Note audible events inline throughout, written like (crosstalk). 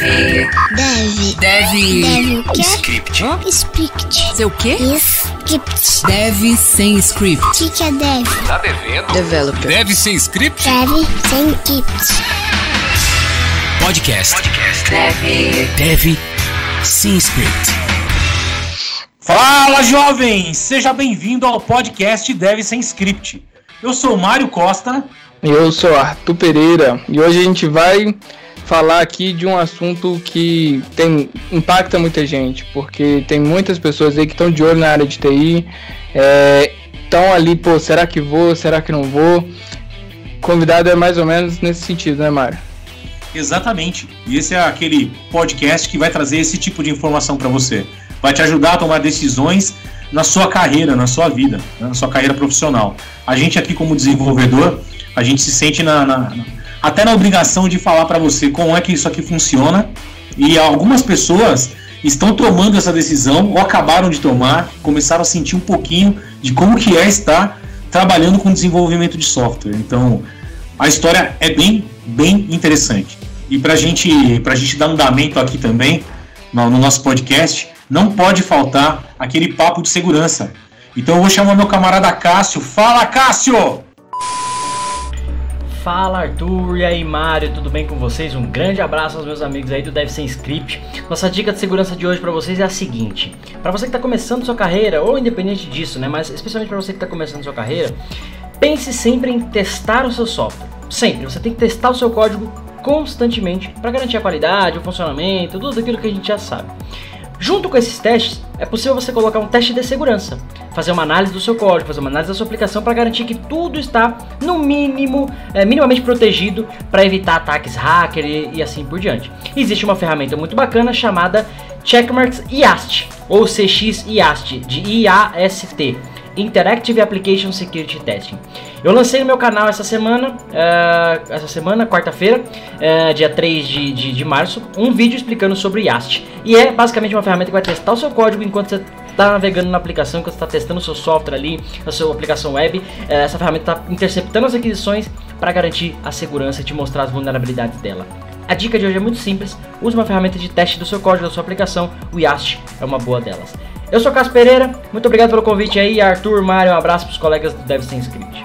Deve. Deve. Deve. Deve o quê? Script. Script. Seu quê? Script. Deve sem script. O que, que é deve? Tá devendo? Developer. Deve sem script? Deve sem script. Podcast. Podcast. Deve. Deve sem script. Fala jovens, seja bem-vindo ao podcast Deve Sem Script. Eu sou Mário Costa. Eu sou Arthur Pereira e hoje a gente vai falar aqui de um assunto que tem impacta muita gente, porque tem muitas pessoas aí que estão de olho na área de TI, estão é, ali, pô, será que vou, será que não vou? Convidado é mais ou menos nesse sentido, né, Mário? Exatamente. E esse é aquele podcast que vai trazer esse tipo de informação para você. Vai te ajudar a tomar decisões na sua carreira, na sua vida, né, na sua carreira profissional. A gente aqui como desenvolvedor, a gente se sente na, na até na obrigação de falar para você como é que isso aqui funciona. E algumas pessoas estão tomando essa decisão ou acabaram de tomar, começaram a sentir um pouquinho de como que é estar trabalhando com desenvolvimento de software. Então, a história é bem, bem interessante. E para gente, a gente dar andamento aqui também, no, no nosso podcast, não pode faltar aquele papo de segurança. Então eu vou chamar meu camarada Cássio. Fala, Cássio! Fala Arthur e aí Mário, tudo bem com vocês? Um grande abraço aos meus amigos aí do Deve Ser Script. Nossa dica de segurança de hoje para vocês é a seguinte: para você que está começando sua carreira ou independente disso, né, mas especialmente para você que está começando sua carreira, pense sempre em testar o seu software. Sempre, você tem que testar o seu código constantemente para garantir a qualidade, o funcionamento, tudo aquilo que a gente já sabe. Junto com esses testes, é possível você colocar um teste de segurança, fazer uma análise do seu código, fazer uma análise da sua aplicação para garantir que tudo está no mínimo, é, minimamente protegido para evitar ataques hacker e, e, assim por diante. Existe uma ferramenta muito bacana chamada Checkmarks IAST ou CX IAST de IAST. Interactive Application Security Testing. Eu lancei no meu canal essa semana, uh, essa semana, quarta-feira, uh, dia 3 de, de, de, março, um vídeo explicando sobre YAST. E é basicamente uma ferramenta que vai testar o seu código enquanto você está navegando na aplicação, enquanto você está testando o seu software ali, a sua aplicação web. Uh, essa ferramenta está interceptando as aquisições para garantir a segurança e te mostrar as vulnerabilidades dela. A dica de hoje é muito simples, use uma ferramenta de teste do seu código da sua aplicação, o YAST é uma boa delas. Eu sou Cássio Pereira, muito obrigado pelo convite aí, Arthur, Mário, um abraço para os colegas do Deve Ser Script.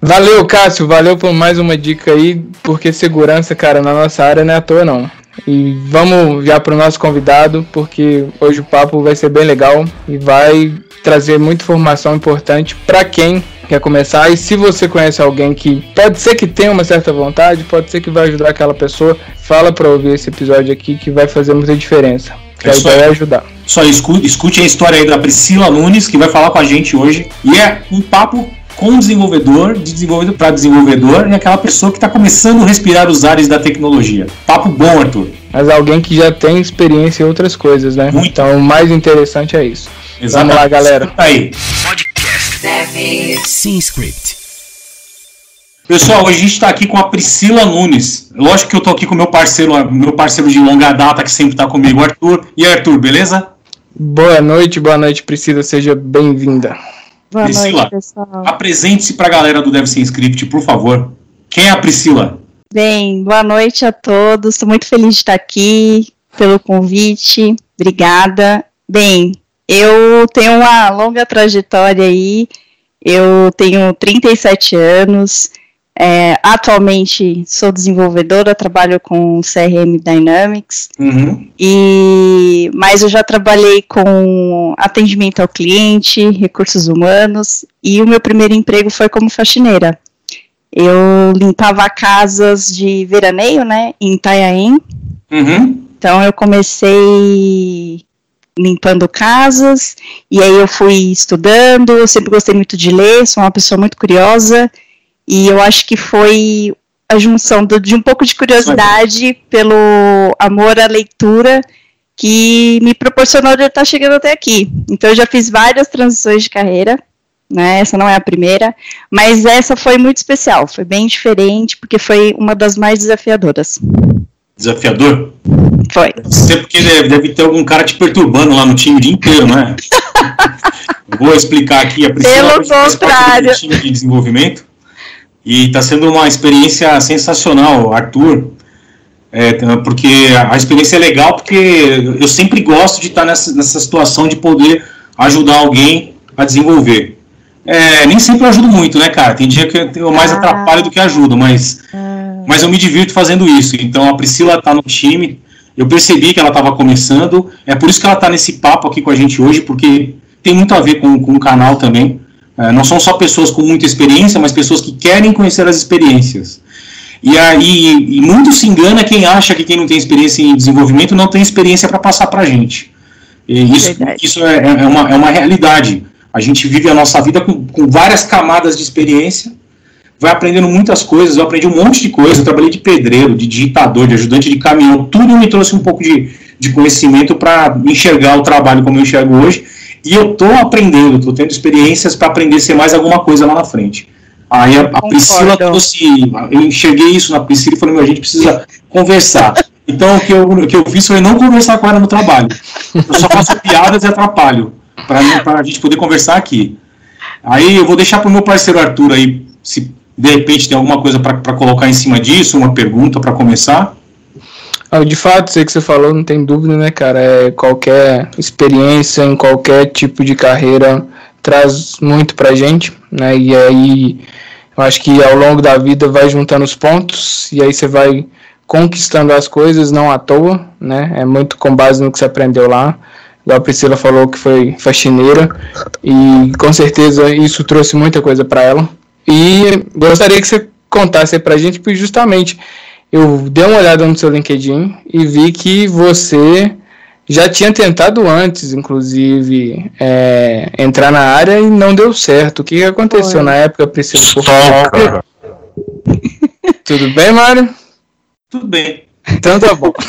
Valeu, Cássio, valeu por mais uma dica aí, porque segurança, cara, na nossa área não é à toa não. E vamos já para o nosso convidado, porque hoje o papo vai ser bem legal e vai trazer muita informação importante para quem quer começar. E se você conhece alguém que pode ser que tenha uma certa vontade, pode ser que vai ajudar aquela pessoa, fala para ouvir esse episódio aqui que vai fazer muita diferença. Que é a ideia é ajudar. Só escute, escute a história aí da Priscila Nunes, que vai falar com a gente hoje. E é um papo com desenvolvedor, de desenvolvedor para desenvolvedor, e aquela pessoa que está começando a respirar os ares da tecnologia. Papo bom, Arthur. Mas alguém que já tem experiência em outras coisas, né? Muito. Então o mais interessante é isso. Exatamente. Vamos lá, galera. Escuta aí. Podcast. Deve. Sem script. Pessoal, hoje a gente está aqui com a Priscila Nunes. Lógico que eu estou aqui com meu parceiro, meu parceiro de longa data que sempre está comigo, Arthur. E aí, Arthur, beleza? Boa noite, boa noite, Priscila, seja bem-vinda. Boa Priscila, noite, pessoal. Apresente-se para a galera do Deve Ser Script, por favor. Quem é a Priscila? Bem, boa noite a todos. Estou muito feliz de estar aqui pelo convite. Obrigada. Bem, eu tenho uma longa trajetória aí. Eu tenho 37 anos. É, atualmente sou desenvolvedora, trabalho com CRM Dynamics, Uhum. e mas eu já trabalhei com atendimento ao cliente, recursos humanos, e o meu primeiro emprego foi como faxineira. Eu limpava casas de veraneio, né, em Itanhaém, Uhum. então eu comecei limpando casas, e aí eu fui estudando, eu sempre gostei muito de ler, sou uma pessoa muito curiosa, e eu acho que foi a junção do- de um pouco de curiosidade pelo amor à leitura que me proporcionou de estar chegando até aqui. Então eu já fiz várias transições de carreira, né? Essa não é a primeira, mas essa foi muito especial, foi bem diferente porque foi uma das mais desafiadoras. Desafiador? Foi. Você porque deve, ter algum cara te perturbando lá no time o dia inteiro, né? (laughs) Vou explicar aqui a Priscila Pelo contrário. do time de desenvolvimento e está sendo uma experiência sensacional, Arthur. É, porque a experiência é legal, porque eu sempre gosto de estar nessa, nessa situação de poder ajudar alguém a desenvolver. É, nem sempre eu ajudo muito, né, cara? Tem dia que eu mais Ah. atrapalho do que ajudo, mas, mas eu me divirto fazendo isso. Então a Priscila tá no time, eu percebi que ela estava começando, é por isso que ela tá nesse papo aqui com a gente hoje, porque tem muito a ver com, com o canal também. É, não são só pessoas com muita experiência, mas pessoas que querem conhecer as experiências. E aí, e muito se engana quem acha que quem não tem experiência em desenvolvimento não tem experiência para passar para a gente. E isso, Verdade. isso é, é uma, é uma realidade. A gente vive a nossa vida com, com várias camadas de experiência, vai aprendendo muitas coisas. Eu aprendi um monte de coisa. Eu trabalhei de pedreiro, de digitador, de ajudante de caminhão. Tudo me trouxe um pouco de, de conhecimento para enxergar o trabalho como eu enxergo hoje. E eu estou aprendendo, estou tendo experiências para aprender a ser mais alguma coisa lá na frente. Aí a, a. Priscila trouxe. Eu enxerguei isso na Priscila e falei: meu, a gente precisa conversar. Então o que, eu, o que eu fiz foi não conversar com ela no trabalho. Eu só faço piadas e atrapalho para a gente poder conversar aqui. Aí eu vou deixar para o meu parceiro Arthur aí, se de repente tem alguma coisa para colocar em cima disso, uma pergunta para começar. Ah, De fato, aí que você falou, não tem dúvida, né, cara? É, qualquer experiência em qualquer tipo de carreira traz muito pra gente, né? E aí, eu acho que ao longo da vida vai juntando os pontos e aí você vai conquistando as coisas, não à toa, né? É muito com base no que você aprendeu lá. A Priscila falou que foi faxineira e com certeza isso trouxe muita coisa pra ela. E gostaria que você contasse aí pra gente, porque justamente eu dei uma olhada no seu LinkedIn e vi que você já tinha tentado antes, inclusive, é, entrar na área e não deu certo. O que, aconteceu Foi. na época, Priscila? Por favor? (laughs) Tudo bem, Mário? Tudo bem. Então tá bom. (laughs)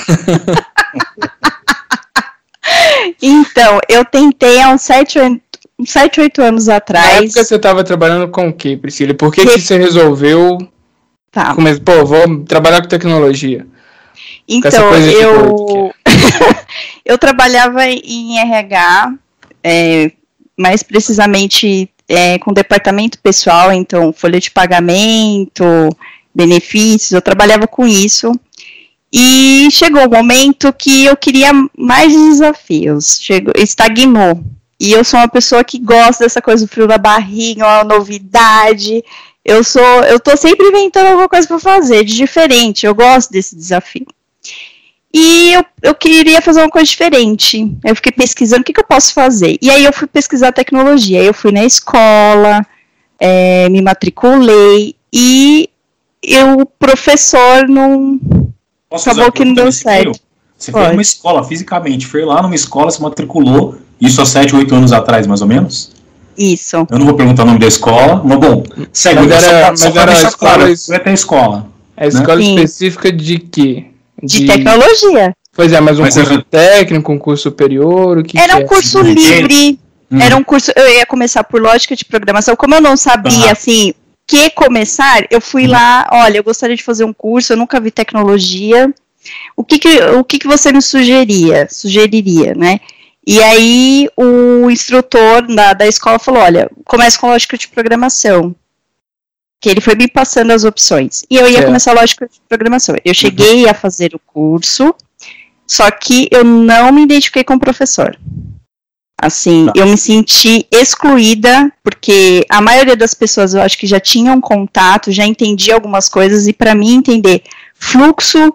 Então, eu tentei há uns 7, 8, uns 7 8 anos Na atrás. época você estava trabalhando com o que, Priscila? Por que, que você resolveu Tá. começar? Pô, vou trabalhar com tecnologia. Então, de eu, (laughs) eu trabalhava em RH, é, mais precisamente é, com departamento pessoal, então folha de pagamento, benefícios, eu trabalhava com isso. E chegou o momento que eu queria mais desafios, chegou, estagnou. E eu sou uma pessoa que gosta dessa coisa do frio na barriga, uma novidade. Eu sou, eu tô sempre inventando alguma coisa para fazer de diferente. Eu gosto desse desafio. E eu, eu queria fazer uma coisa diferente. Eu fiquei pesquisando o que, que eu posso fazer. E aí eu fui pesquisar tecnologia. Eu fui na escola, é, me matriculei e eu, o professor não. Posso Acabou que não deu certo. Você foi Pode. numa escola fisicamente, foi lá numa escola, se matriculou, isso há 7, 8 anos atrás, mais ou menos? Isso. Eu não vou perguntar o nome da escola, mas bom, segue, Mas só era- pra- mas só pra era deixar escola- claro, vai ter escola. É escola Sim. específica de quê? De tecnologia. Pois é, mas um Mas curso era- técnico, um curso superior, o que Era que um é? curso livre. Hum. Era um curso. Eu ia começar por lógica de programação. Como eu não sabia, Aham. assim, que começar, eu fui Uhum. lá. Olha, eu gostaria de fazer um curso. Eu nunca vi tecnologia. O que que, o que, que você me sugeria? Sugeriria, né? E aí o instrutor da, da escola falou: olha, comece com lógica de programação. Que ele foi me passando as opções. E eu ia Certo. começar lógica de programação. Eu cheguei a fazer o curso, só que eu não me identifiquei com o professor. Assim, Tá. eu me senti excluída, porque a maioria das pessoas eu acho que já tinham contato, já entendia algumas coisas, e para mim entender fluxo,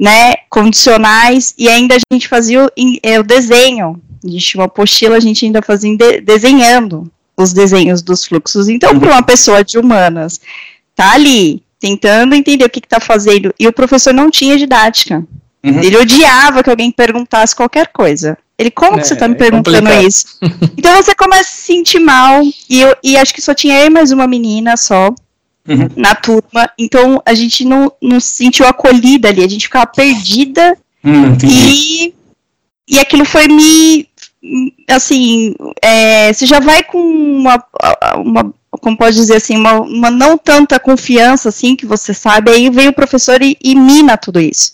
né, condicionais, e ainda a gente fazia o, é, o desenho. A gente tinha uma apostila, a gente ainda fazia de- desenhando os desenhos dos fluxos. Então, para uma pessoa de humanas, tá ali, tentando entender o que está fazendo, e o professor não tinha didática. Uhum. Ele odiava que alguém perguntasse qualquer coisa. Ele, como É, que você está me é perguntando complicado. isso? (laughs) então você começa a se sentir mal, e, eu, e acho que só tinha eu e mais uma menina só Uhum. na turma, então a gente não, não se sentiu acolhida ali, a gente ficava perdida Hum, e, e aquilo foi me. Assim, é, você já vai com uma, uma. Como pode dizer assim, uma, uma não tanta confiança assim que você sabe, aí vem o professor e, e mina tudo isso.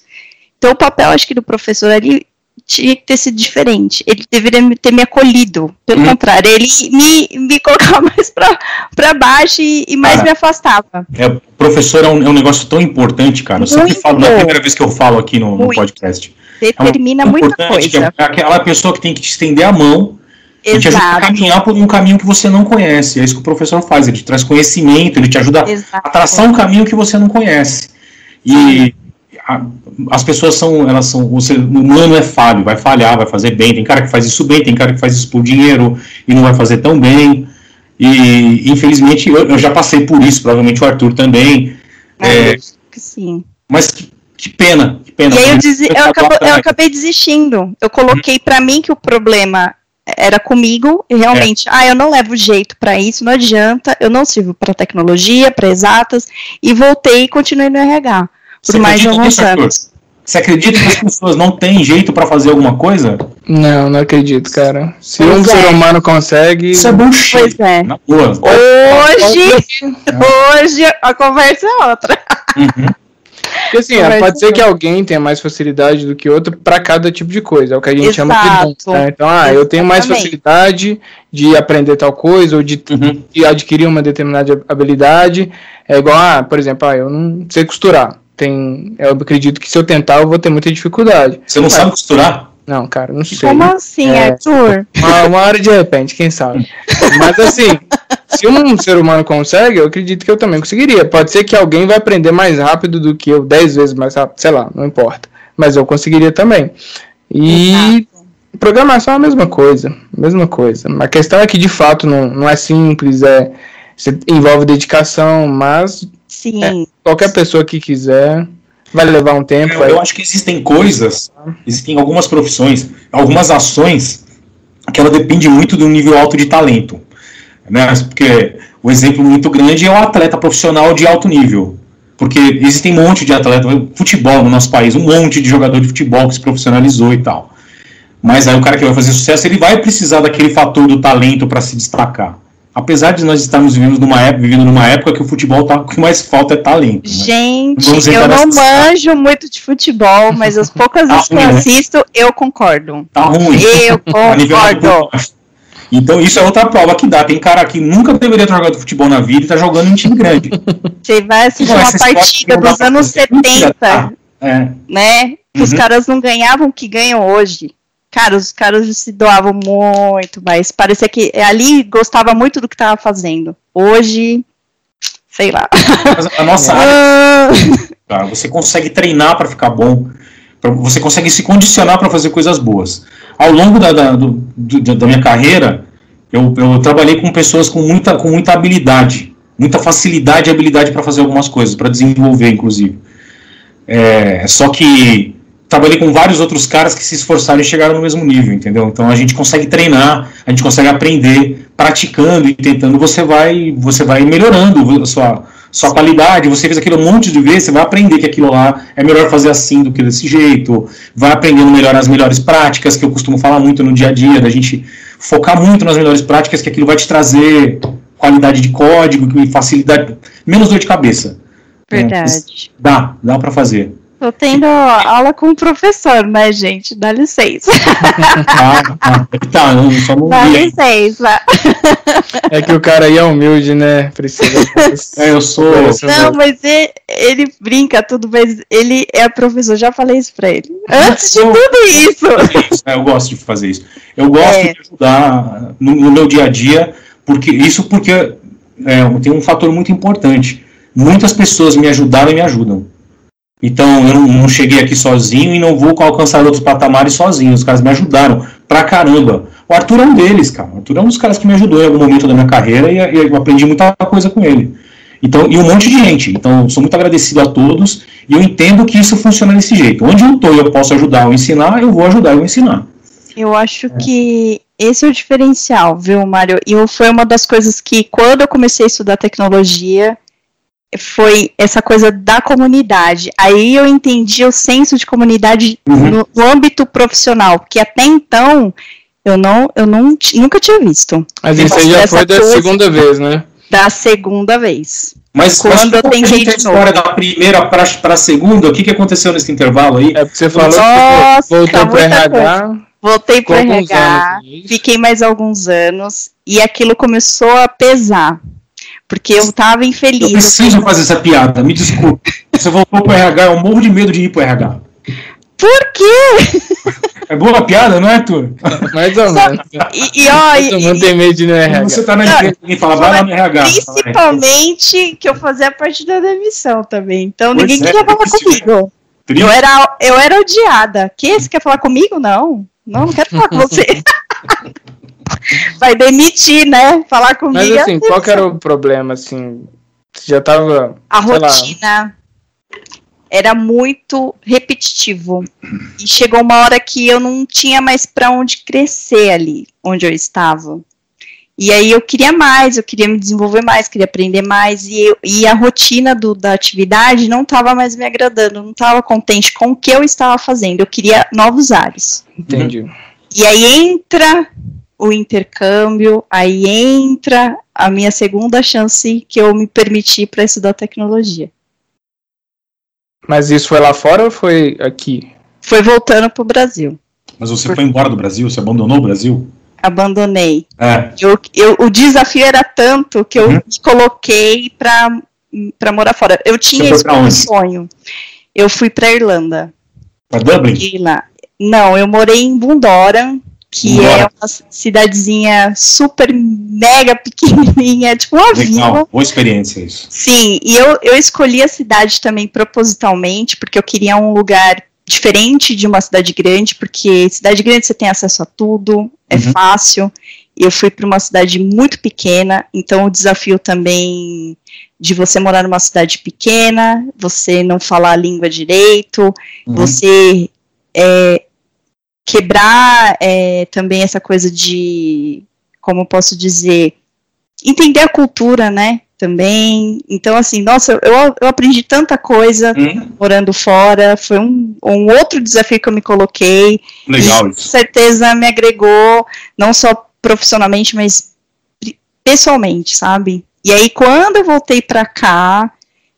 Então o papel, acho que do professor ali tinha que ter sido diferente. Ele deveria ter me acolhido. Pelo Uhum. contrário, ele me, me colocava (laughs) mais pra baixo e, e mais Cara, me afastava. É, professor é um, é um negócio tão importante, cara. Eu sempre falo, não é a primeira vez que eu falo aqui no, no podcast. É Determina coisa muita que coisa. É aquela pessoa que tem que te estender a mão e te ajuda a Exato. caminhar por um caminho que você não conhece. É isso que o professor faz. Ele te traz conhecimento, ele te ajuda a Exato. traçar um caminho que você não conhece. E a- as pessoas são, elas são, o ser humano é falho, vai falhar, vai fazer bem. Tem cara que faz isso bem, tem cara que faz isso por dinheiro e não vai fazer tão bem. E infelizmente eu, eu já passei por isso, provavelmente o Arthur também. É, É, que sim. mas que, que pena, pena. E aí eu, desi- eu, acabo- eu acabei desistindo. Eu coloquei pra mim que o problema era comigo e realmente, ah, eu não levo jeito pra isso, não adianta, eu não sirvo pra tecnologia, pra exatas e voltei e continuei no RH por Você mais de acredita alguns anos. Você acredita que as pessoas não têm jeito pra fazer alguma coisa? Não, não acredito, cara. Se um Pois é. ser humano consegue. Isso é bullshit. Pois é. Na boa. Hoje, hoje a conversa é outra. Uhum. Porque assim, Conversa pode ser que alguém tenha mais facilidade do que outro pra cada tipo de coisa. É o que a gente chama de dom. Exato. né? Então, ah, eu tenho mais Exatamente. facilidade de aprender tal coisa ou de, Uhum. de adquirir uma determinada habilidade. É igual, ah, por exemplo, ah, eu não sei costurar. Tem, eu acredito que se eu tentar eu vou ter muita dificuldade. Você não sabe costurar? Não, cara, não sei. Como assim, É. Arthur? Uma, uma hora de repente, quem sabe. (laughs) Mas assim, se um ser humano consegue, eu acredito que eu também conseguiria. Pode ser que alguém vai aprender mais rápido do que eu, 10 vezes mais rápido, sei lá, não importa. Mas eu conseguiria também. E programação é a mesma coisa, mesma coisa. A questão é que de fato não, não é simples, é você envolve dedicação, mas Sim, qualquer pessoa que quiser vai levar um tempo. Eu, aí- eu acho que existem coisas, existem algumas profissões, algumas ações que ela depende muito do nível alto de talento. Né? Porque o exemplo muito grande é o atleta profissional de alto nível. Porque existem um monte de atleta, futebol no nosso país, um monte de jogador de futebol que se profissionalizou e tal. Mas aí o cara que vai fazer sucesso, ele vai precisar daquele fator do talento para se destacar. Apesar de nós estarmos vivendo numa época, vivendo numa época que o futebol tá, o que mais falta é talento. Né? gente, eu não manjo muito de futebol, mas as poucas Tá vezes que eu ruim, né? assisto, eu concordo. Tá ruim. Eu (laughs) concordo. Então, isso é outra prova que dá. Tem cara que nunca deveria ter jogado futebol na vida e tá jogando em time grande. Você vai assistir Não, uma partida dos anos fazer. Mentira, 70, tá? É. né? Que os Uhum. caras não ganhavam o que ganham hoje. Cara, os caras se doavam muito, mas parecia que ali gostava muito do que tava fazendo. Hoje, sei lá. Mas a nossa (laughs) área, Ah, cara, você consegue treinar para ficar bom, pra- você consegue se condicionar para fazer coisas boas. Ao longo da, da, do- do- da minha carreira, eu, eu trabalhei com pessoas com muita, com muita habilidade, muita facilidade e habilidade para fazer algumas coisas, para desenvolver, inclusive. É, só que trabalhei com vários outros caras que se esforçaram e chegaram no mesmo nível, entendeu? Então a gente consegue treinar, a gente consegue aprender, praticando e tentando, você vai, você vai melhorando a sua, sua qualidade, você fez aquilo um monte de vezes, você vai aprender que aquilo lá é melhor fazer assim do que desse jeito, vai aprendendo melhor as melhores práticas, que eu costumo falar muito no dia a dia, da gente focar muito nas melhores práticas, que aquilo vai te trazer qualidade de código, que facilidade, menos dor de cabeça. verdade. Dá, dá para fazer. Tô tendo aula com o professor, né, gente? Dá licença. Tá, (laughs) tá, tá, não, só não Dá vi. licença. É que o cara aí é humilde, né? Precisa. É, eu sou. Não, mas ele, ele brinca tudo, mas ele é professor, já falei isso pra ele. Antes de tudo isso, né? Eu gosto de fazer isso. Eu gosto É. de ajudar no, no meu dia a dia, porque isso porque é, tem um fator muito importante. Muitas pessoas me ajudaram e me ajudam. Então eu não, cheguei aqui sozinho e não vou alcançar outros patamares sozinho. Os caras me ajudaram pra caramba. O Arthur é um deles, cara. O Arthur é um dos caras que me ajudou em algum momento da minha carreira e, eu aprendi muita coisa com ele. Então, e um monte de gente. Então, sou muito agradecido a todos e eu entendo que isso funciona desse jeito. Onde eu estou e eu posso ajudar ou ensinar, eu vou ajudar vou ensinar. Eu acho que esse é o diferencial, viu, Mário? E foi uma das coisas que, quando eu comecei a estudar tecnologia, foi essa coisa da comunidade. Aí eu entendi o senso de comunidade Uhum. no, no âmbito profissional, porque até então eu não, eu não, nunca tinha visto. Mas isso aí já foi da coisa- segunda vez, né? Da segunda vez. Mas Quando mas eu a tentei gente a de história novo. da primeira pra, pra segunda, o que, que aconteceu nesse intervalo aí? É porque você falou Nossa, que voltou pro muita RH. Voltei ficou pro alguns RH, anos, é fiquei mais alguns anos e aquilo começou a pesar. Porque eu tava infeliz. Eu preciso fazer essa piada, me desculpe. Você voltou pro RH, eu morro de medo de ir pro RH. Por quê? É boa a piada, não é, Arthur? Mais ou menos. E, e, ó, e- Todo mundo tem medo de ir no RH. Você tá na Não, empresa, alguém fala, vai lá no RH. principalmente que eu fazia parte da demissão também. Então Pois ninguém é, queria falar isso- comigo. Eu era, eu era odiada. Que você quer falar comigo? Não. Não, não quero falar com você. (laughs) Vai demitir, né? Falar comigo. Mas assim, qual que era o problema, assim? Você já tava. A sei lá. rotina era muito repetitivo. E chegou uma hora que eu não tinha mais para onde crescer ali, onde eu estava. E aí eu queria mais, eu queria me desenvolver mais, queria aprender mais, e, eu- e a rotina do- da atividade não estava mais me agradando, não estava contente com o que eu estava fazendo, eu queria novos ares. Entendi. E aí entra o intercâmbio, aí entra a minha segunda chance que eu me permiti para estudar tecnologia. Mas isso foi lá fora ou foi aqui? Foi voltando pro Brasil. Mas você foi embora do Brasil? Você abandonou o Brasil? Abandonei. É. Eu, eu- o desafio era tanto que eu Uhum. me coloquei para para morar fora. Eu tinha como onde? sonho. Eu fui para Irlanda. Pra Dublin? Lá. Não, eu morei em Bundoran, que é Bundoran. uma cidadezinha super mega pequenininha, tipo uma vila. Legal, boa experiência isso. Sim, e eu, eu escolhi a cidade também propositalmente, porque eu queria um lugar diferente de uma cidade grande, porque cidade grande você tem acesso a tudo, é Uhum. fácil. E eu fui para uma cidade muito pequena, então o desafio também de você morar numa cidade pequena, você não falar a língua direito, Uhum. você é, quebrar é, também essa coisa de, como eu posso dizer, entender a cultura, né? Também. Então, assim, nossa, eu, eu aprendi tanta coisa Hum, morando fora. Foi um, um outro desafio que eu me coloquei. legal e com certeza me agregou, não só profissionalmente, mas pessoalmente, sabe? E aí, quando eu voltei pra cá,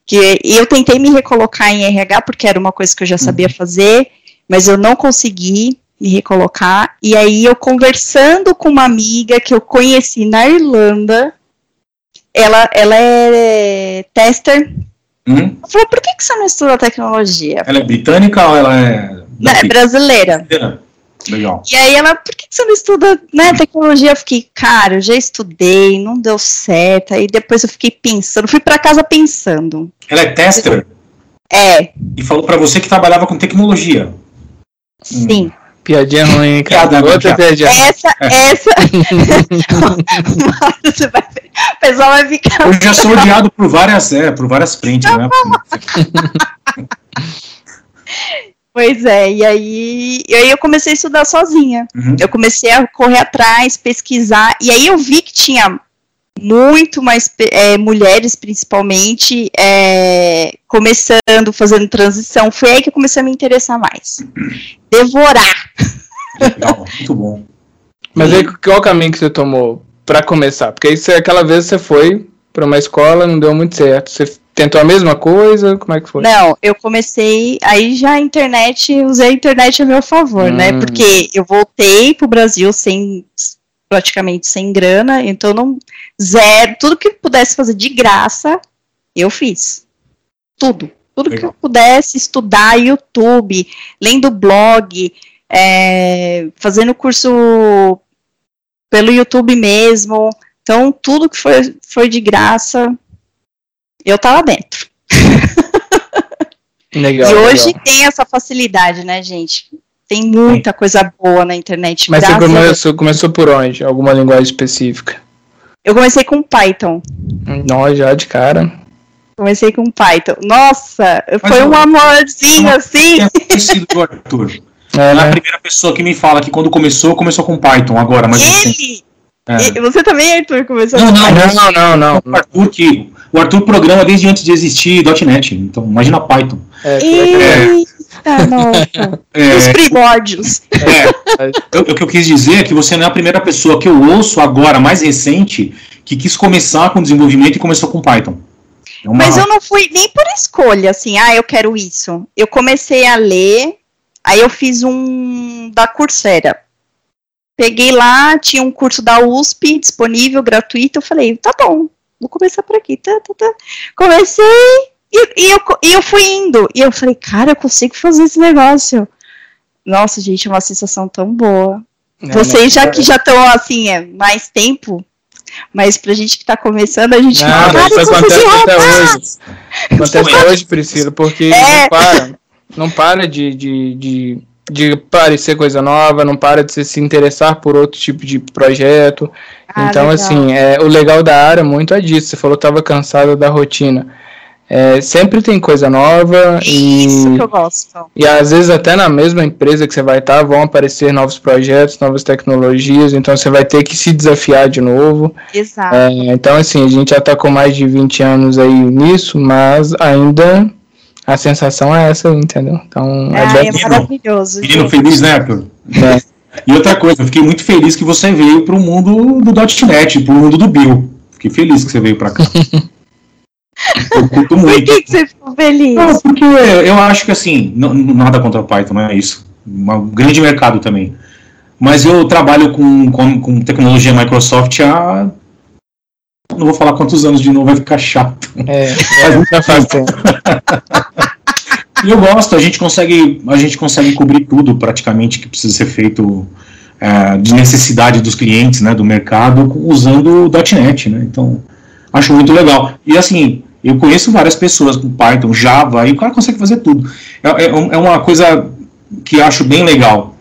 que eu tentei me recolocar em RH, porque era uma coisa que eu já sabia fazer, mas eu não consegui me recolocar. E aí, eu conversando com uma amiga que eu conheci na Irlanda, ela, ela é tester. Hum? Ela falou, por que, que você não estuda tecnologia? Ela é britânica ou ela é. Não, é brasileira. Legal. E aí ela, por que que você não estuda né, tecnologia? Eu fiquei, cara, eu já estudei, não deu certo. Aí depois eu fiquei pensando, fui pra casa pensando. Ela é tester É, e falou pra você que trabalhava com tecnologia. sim. Piadinha ruim, hein, cara. Piada, Outra piada. piadinha. Essa, essa. (laughs) Você vai ver, o pessoal vai ficar. Eu já sou odiado por várias, é, por várias frentes, né? (laughs) Pois é, e aí, e aí eu comecei a estudar sozinha. Uhum. Eu comecei a correr atrás, pesquisar, e aí eu vi que tinha muito mais é, mulheres, principalmente, é, começando, fazendo transição. Foi aí que eu comecei a me interessar mais. Devorar. Legal, muito bom. Mas aí, qual o caminho que você tomou pra começar? Porque aí você, aquela vez você foi pra uma escola, não deu muito certo. Você tentou a mesma coisa? Como é que foi? Não, eu comecei, aí já a internet, usei a internet a meu favor, né? Hum. Porque eu voltei pro Brasil sem praticamente sem grana, então não zero, tudo que pudesse fazer de graça, eu fiz. Tudo. Tudo que Legal. eu pudesse estudar, YouTube, lendo blog, é, fazendo curso pelo YouTube mesmo. Então, tudo que foi, foi de graça, eu tava dentro. (laughs) Legal. e hoje legal. tem essa facilidade, né, gente? Tem muita coisa boa na internet. Mas você a começou, começou por onde? Alguma linguagem específica? Eu comecei com Python. Não, já de cara. Comecei com Python. Nossa, Mas foi eu- um amorzinho assim. É parecido do Arthur. (laughs) É, Não é a né? primeira pessoa que me fala que quando começou, começou com Python agora, mas recente. Ele! É. E Você também, Arthur, começou Não, com não, Python? Não, não, não. O Arthur, que, o Arthur programa desde antes de existir .NET, então imagina Python. É, Eita, nossa. (laughs) Os É, primórdios. é, o que eu quis dizer é que você não é a primeira pessoa que eu ouço agora, mais recente, que quis começar com desenvolvimento e começou com Python. É uma- Mas eu não fui nem por escolha, assim, ah, eu quero isso. Eu comecei a ler, aí eu fiz um da Coursera. Peguei lá, tinha um curso da USP disponível, gratuito, eu falei, tá bom, vou começar por aqui. Tá, tá, tá. Comecei e, e eu, e eu fui indo. E eu falei, cara, eu consigo fazer esse negócio. Nossa, gente, é uma sensação tão boa. É, Vocês né? já que já estão assim, é, mais tempo, mas pra gente que tá começando, a gente Não, cara, isso acontece até hoje. Acontece (laughs) até hoje, Priscila, porque É. não para. Não para de, de, de, de parecer coisa nova, não para de se, se interessar por outro tipo de projeto. Ah, então, legal. assim, é, o legal da área muito é disso. Você falou que estava cansada da rotina. É, sempre tem coisa nova e, Isso que eu gosto. e às vezes até na mesma empresa que você vai estar vão aparecer novos projetos, novas tecnologias, então você vai ter que se desafiar de novo. Exato. É, então, assim, a gente já tá com mais de 20 anos aí nisso, mas ainda a sensação é essa, entendeu? Então, é Ai, bem- é maravilhoso. Menino feliz, né, Arthur? É. E outra coisa, eu fiquei muito feliz que você veio pro mundo do .NET, pro mundo do Bill. Fiquei feliz que você veio pra cá. (laughs) Eu curto Por muito. que, que você ficou feliz? Não, porque eu acho que assim, não- nada contra o Python, não é isso. Um grande mercado também. Mas eu trabalho com, com, com tecnologia Microsoft há. Não vou falar quantos anos de novo, vai ficar chato. É, já faz tempo. E eu gosto, a gente consegue, a gente consegue cobrir tudo praticamente que precisa ser feito é, de necessidade dos clientes, né, do mercado, usando o .NET, né? Então, acho muito legal. E assim, eu conheço várias pessoas com Python, Java, e o cara consegue fazer tudo. É, é é uma coisa que acho bem legal.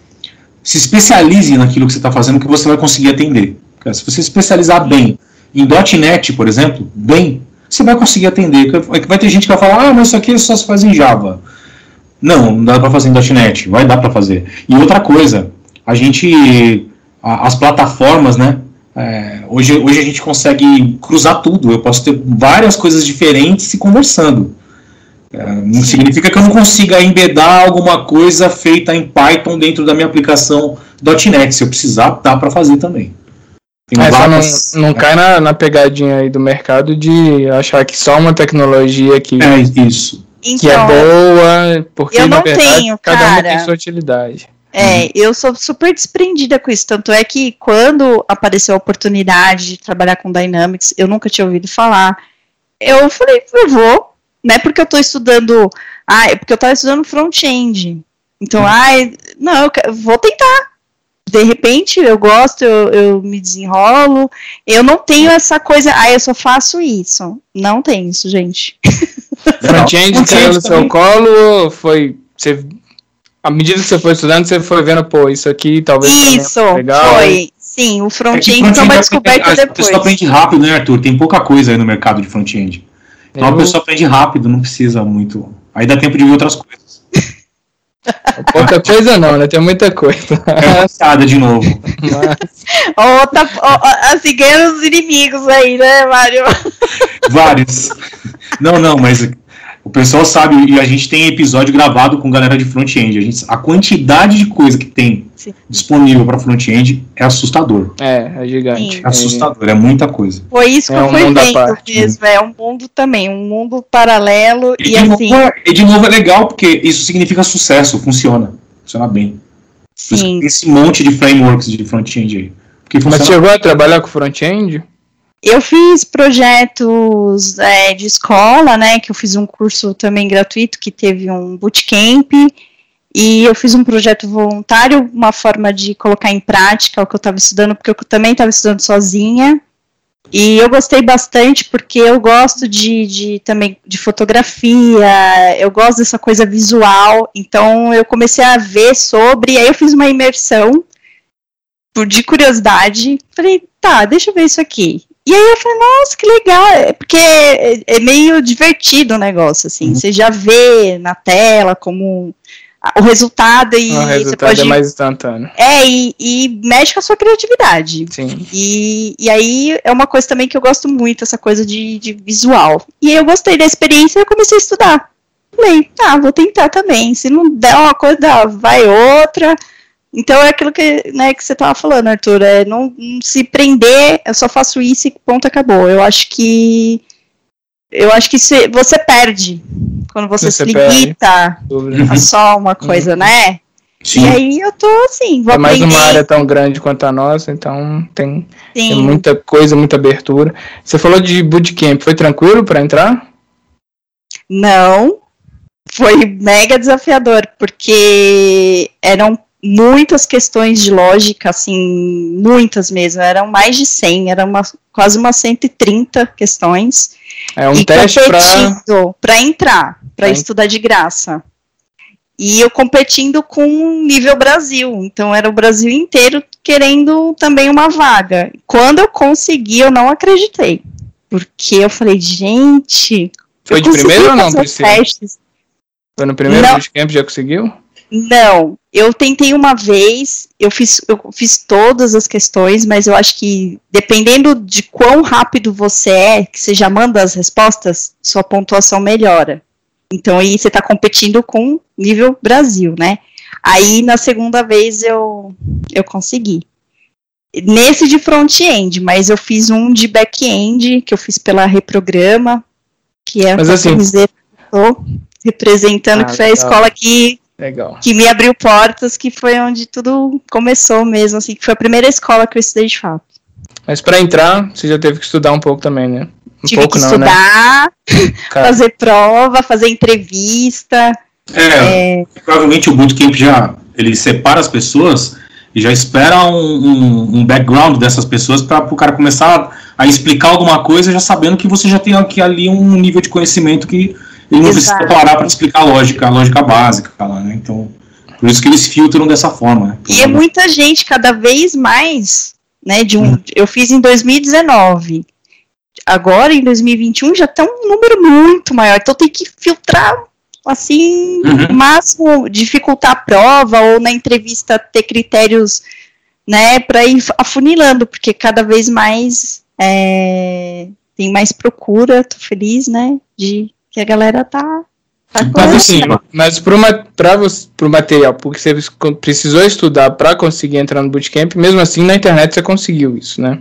Se especialize naquilo que você está fazendo, que você vai conseguir atender. Se você especializar bem em .NET, por exemplo, bem, você vai conseguir atender. É Vai ter gente que vai falar, ah, mas isso aqui só se faz em Java. Não, não dá para fazer em .NET, vai dar para fazer. E outra coisa, a gente, as plataformas, né? É, hoje, hoje a gente consegue cruzar tudo. Eu posso ter várias coisas diferentes se conversando. É, não significa que eu não consiga embedar alguma coisa feita em Python dentro da minha aplicação .NET. Se eu precisar, dá para fazer também. É, só não, várias- não cai na, na pegadinha aí do mercado de achar que só uma tecnologia que, É isso. que é Então, boa, porque eu na não verdade tenho, cada uma cara. tem sua utilidade. É, eu sou super desprendida com isso. Tanto é que quando apareceu a oportunidade de trabalhar com Dynamics, eu nunca tinha ouvido falar. Eu falei, eu vou, não é porque eu estou estudando, ah, é porque eu estava estudando front-end. Então, ai, não, eu vou tentar. De repente, eu gosto, eu, eu me desenrolo. Eu não tenho essa coisa, ah, eu só faço isso. Não tem isso, gente. Front-end caiu no seu colo foi. Você, à medida que você foi estudando, você foi vendo, pô, isso aqui talvez seja Isso, legal. foi. Sim, o É front-end front-end foi uma aprende- descoberta A depois. pessoa aprende rápido, né, Arthur? Tem pouca coisa aí no mercado de front-end. Então a Eu- pessoa aprende rápido, não precisa muito. Aí dá tempo de ver outras coisas. (laughs) Pouca coisa não, né? Tem muita coisa. É de novo. (laughs) Mas- ó, ó, assim, ganhando os inimigos aí, né, Mário? Vários. Não, não, mas o pessoal sabe, e a gente tem episódio gravado com galera de front-end. A, gente- a quantidade de coisa que tem Sim. disponível para front-end é assustador. é, é gigante. Sim. É assustador, é muita coisa. Foi isso que É eu um fui vendo mesmo. É um mundo também, um mundo paralelo. E, E, de, assim, novo, é- e de novo é legal, porque isso significa sucesso, funciona. Funciona bem. Sim. esse monte de frameworks de front-end aí. Mas chegou a trabalhar com front-end? Eu fiz projetos é, de escola, né? Que eu fiz um curso também gratuito que teve um bootcamp. E eu fiz um projeto voluntário, uma forma de colocar em prática o que eu estava estudando, porque eu também estava estudando sozinha. E eu gostei bastante porque eu gosto de, de também de fotografia, eu gosto dessa coisa visual. Então eu comecei a ver sobre, aí eu fiz uma imersão por de curiosidade. Falei, tá, deixa eu ver isso aqui. E aí eu falei, nossa, que legal, é porque é, é meio divertido o negócio, assim, Uhum. você já vê na tela como o resultado e o você resultado pode. é mais instantâneo. É, e, e mexe com a sua criatividade. Sim. E, e aí é uma coisa também que eu gosto muito, essa coisa de, de visual. E aí eu gostei da experiência e eu comecei a estudar. Falei, tá, vou tentar também. Se não der uma coisa, vai outra. Então é aquilo que, né, que você estava falando, Arthur, é não, não, se prender, eu só faço isso e ponto, acabou. Eu acho que eu acho que se, você perde quando você, você se limita perde. a só uma coisa, uhum. né? Sim. E aí eu tô assim, vou É mais uma área tão grande quanto a nossa, então tem, tem, muita coisa, muita abertura. Você falou de bootcamp, foi tranquilo para entrar? Não, foi mega desafiador, porque eram muitas questões de lógica, assim, muitas mesmo, eram mais de 100, eram uma, quase umas 130 questões. É um teste para entrar, para estudar de graça. E eu competindo com nível Brasil. Então era o Brasil inteiro querendo também uma vaga. Quando eu consegui, eu não acreditei. Porque eu falei, gente. Foi de primeiro ou não, Priscila? Foi no primeiro bootcamp já conseguiu? Não, eu tentei uma vez, eu fiz, eu fiz todas as questões, mas eu acho que dependendo de quão rápido você é, que você já manda as respostas, sua pontuação melhora. Então aí você está competindo com nível Brasil, né? Aí na segunda vez eu, eu consegui. Nesse de front-end, mas eu fiz um de back-end, que eu fiz pela Reprograma, que é mas assim, representando, ah, que foi a escola que, legal. que me abriu portas, que foi onde tudo começou mesmo, assim, que foi a primeira escola que eu estudei de fato. Mas para entrar, você já teve que estudar um pouco também, né? Um Tive pouco que não, né? estudar, (laughs) né? fazer prova, fazer entrevista. É, é, provavelmente o bootcamp já ele separa as pessoas e já espera um, um, um background dessas pessoas para o cara começar a, a, explicar alguma coisa já sabendo que você já tem aqui ali um nível de conhecimento que ele não Exato. precisa parar para explicar a lógica, a lógica básica, lá, né? Então, por isso que eles filtram dessa forma. Né? E é muita gente, cada vez mais, né? De um, hum. Eu fiz em 2019 agora em 2021 já tem um número muito maior, então tem que filtrar assim, uhum. máximo dificultar a prova ou na entrevista ter critérios, né, para ir afunilando, porque cada vez mais é, tem mais procura, tô feliz, né, de que a galera tá Tá mas assim, mas para o material, porque você precisou estudar para conseguir entrar no bootcamp, mesmo assim na internet você conseguiu isso, né?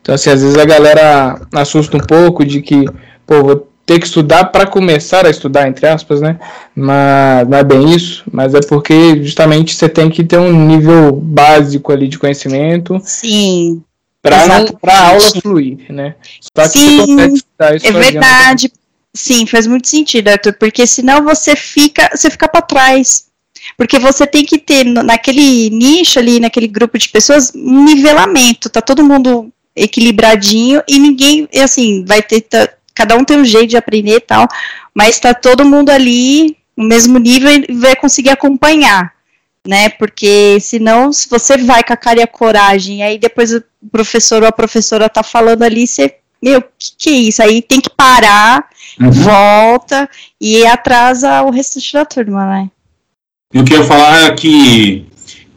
Então, assim, às vezes a galera assusta um pouco de que, pô, vou ter que estudar para começar a estudar, entre aspas, né? Mas não é bem isso, mas é porque justamente você tem que ter um nível básico ali de conhecimento. Sim. Para a aula fluir, né? Só que Sim, você isso é verdade. Sim, faz muito sentido, Arthur, porque senão você fica, você fica para trás. Porque você tem que ter naquele nicho ali, naquele grupo de pessoas, um nivelamento. Tá todo mundo equilibradinho e ninguém, assim, vai ter. Tá, cada um tem um jeito de aprender e tal, mas tá todo mundo ali no mesmo nível e vai conseguir acompanhar, né? Porque senão, se você vai com a cara e a coragem, aí depois o professor ou a professora tá falando ali, você. Meu, que que é isso? Aí tem que parar, uhum. volta e atrasa o restante da turma, né? Eu queria falar é que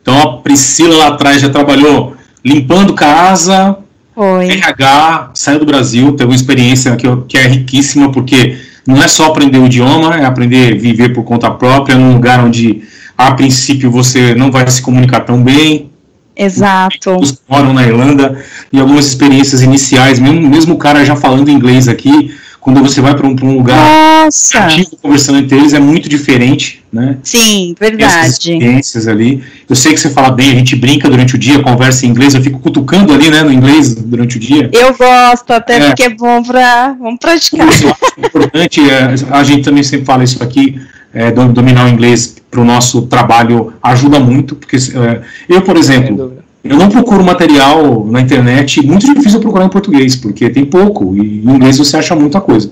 então a Priscila lá atrás já trabalhou limpando casa, foi. RH saiu do Brasil, teve uma experiência que, que é riquíssima, porque não é só aprender o idioma, é aprender a viver por conta própria, num lugar onde, a princípio, você não vai se comunicar tão bem. Exato. Os moram na Irlanda, e algumas experiências iniciais, mesmo, mesmo o cara já falando inglês aqui, quando você vai para um, um, lugar ativo conversando entre eles é muito diferente, né? Sim, verdade. Essas experiências ali. Eu sei que você fala bem, a gente brinca durante o dia, conversa em inglês, eu fico cutucando ali, né, no inglês durante o dia. Eu gosto, até é. porque é bom para vamos praticar. Isso, eu acho importante, é, a gente também sempre fala isso aqui, é, dominar o inglês para o nosso trabalho ajuda muito, porque é, eu, por exemplo, eu não procuro material na internet, muito difícil procurar em português, porque tem pouco, e em inglês você acha muita coisa.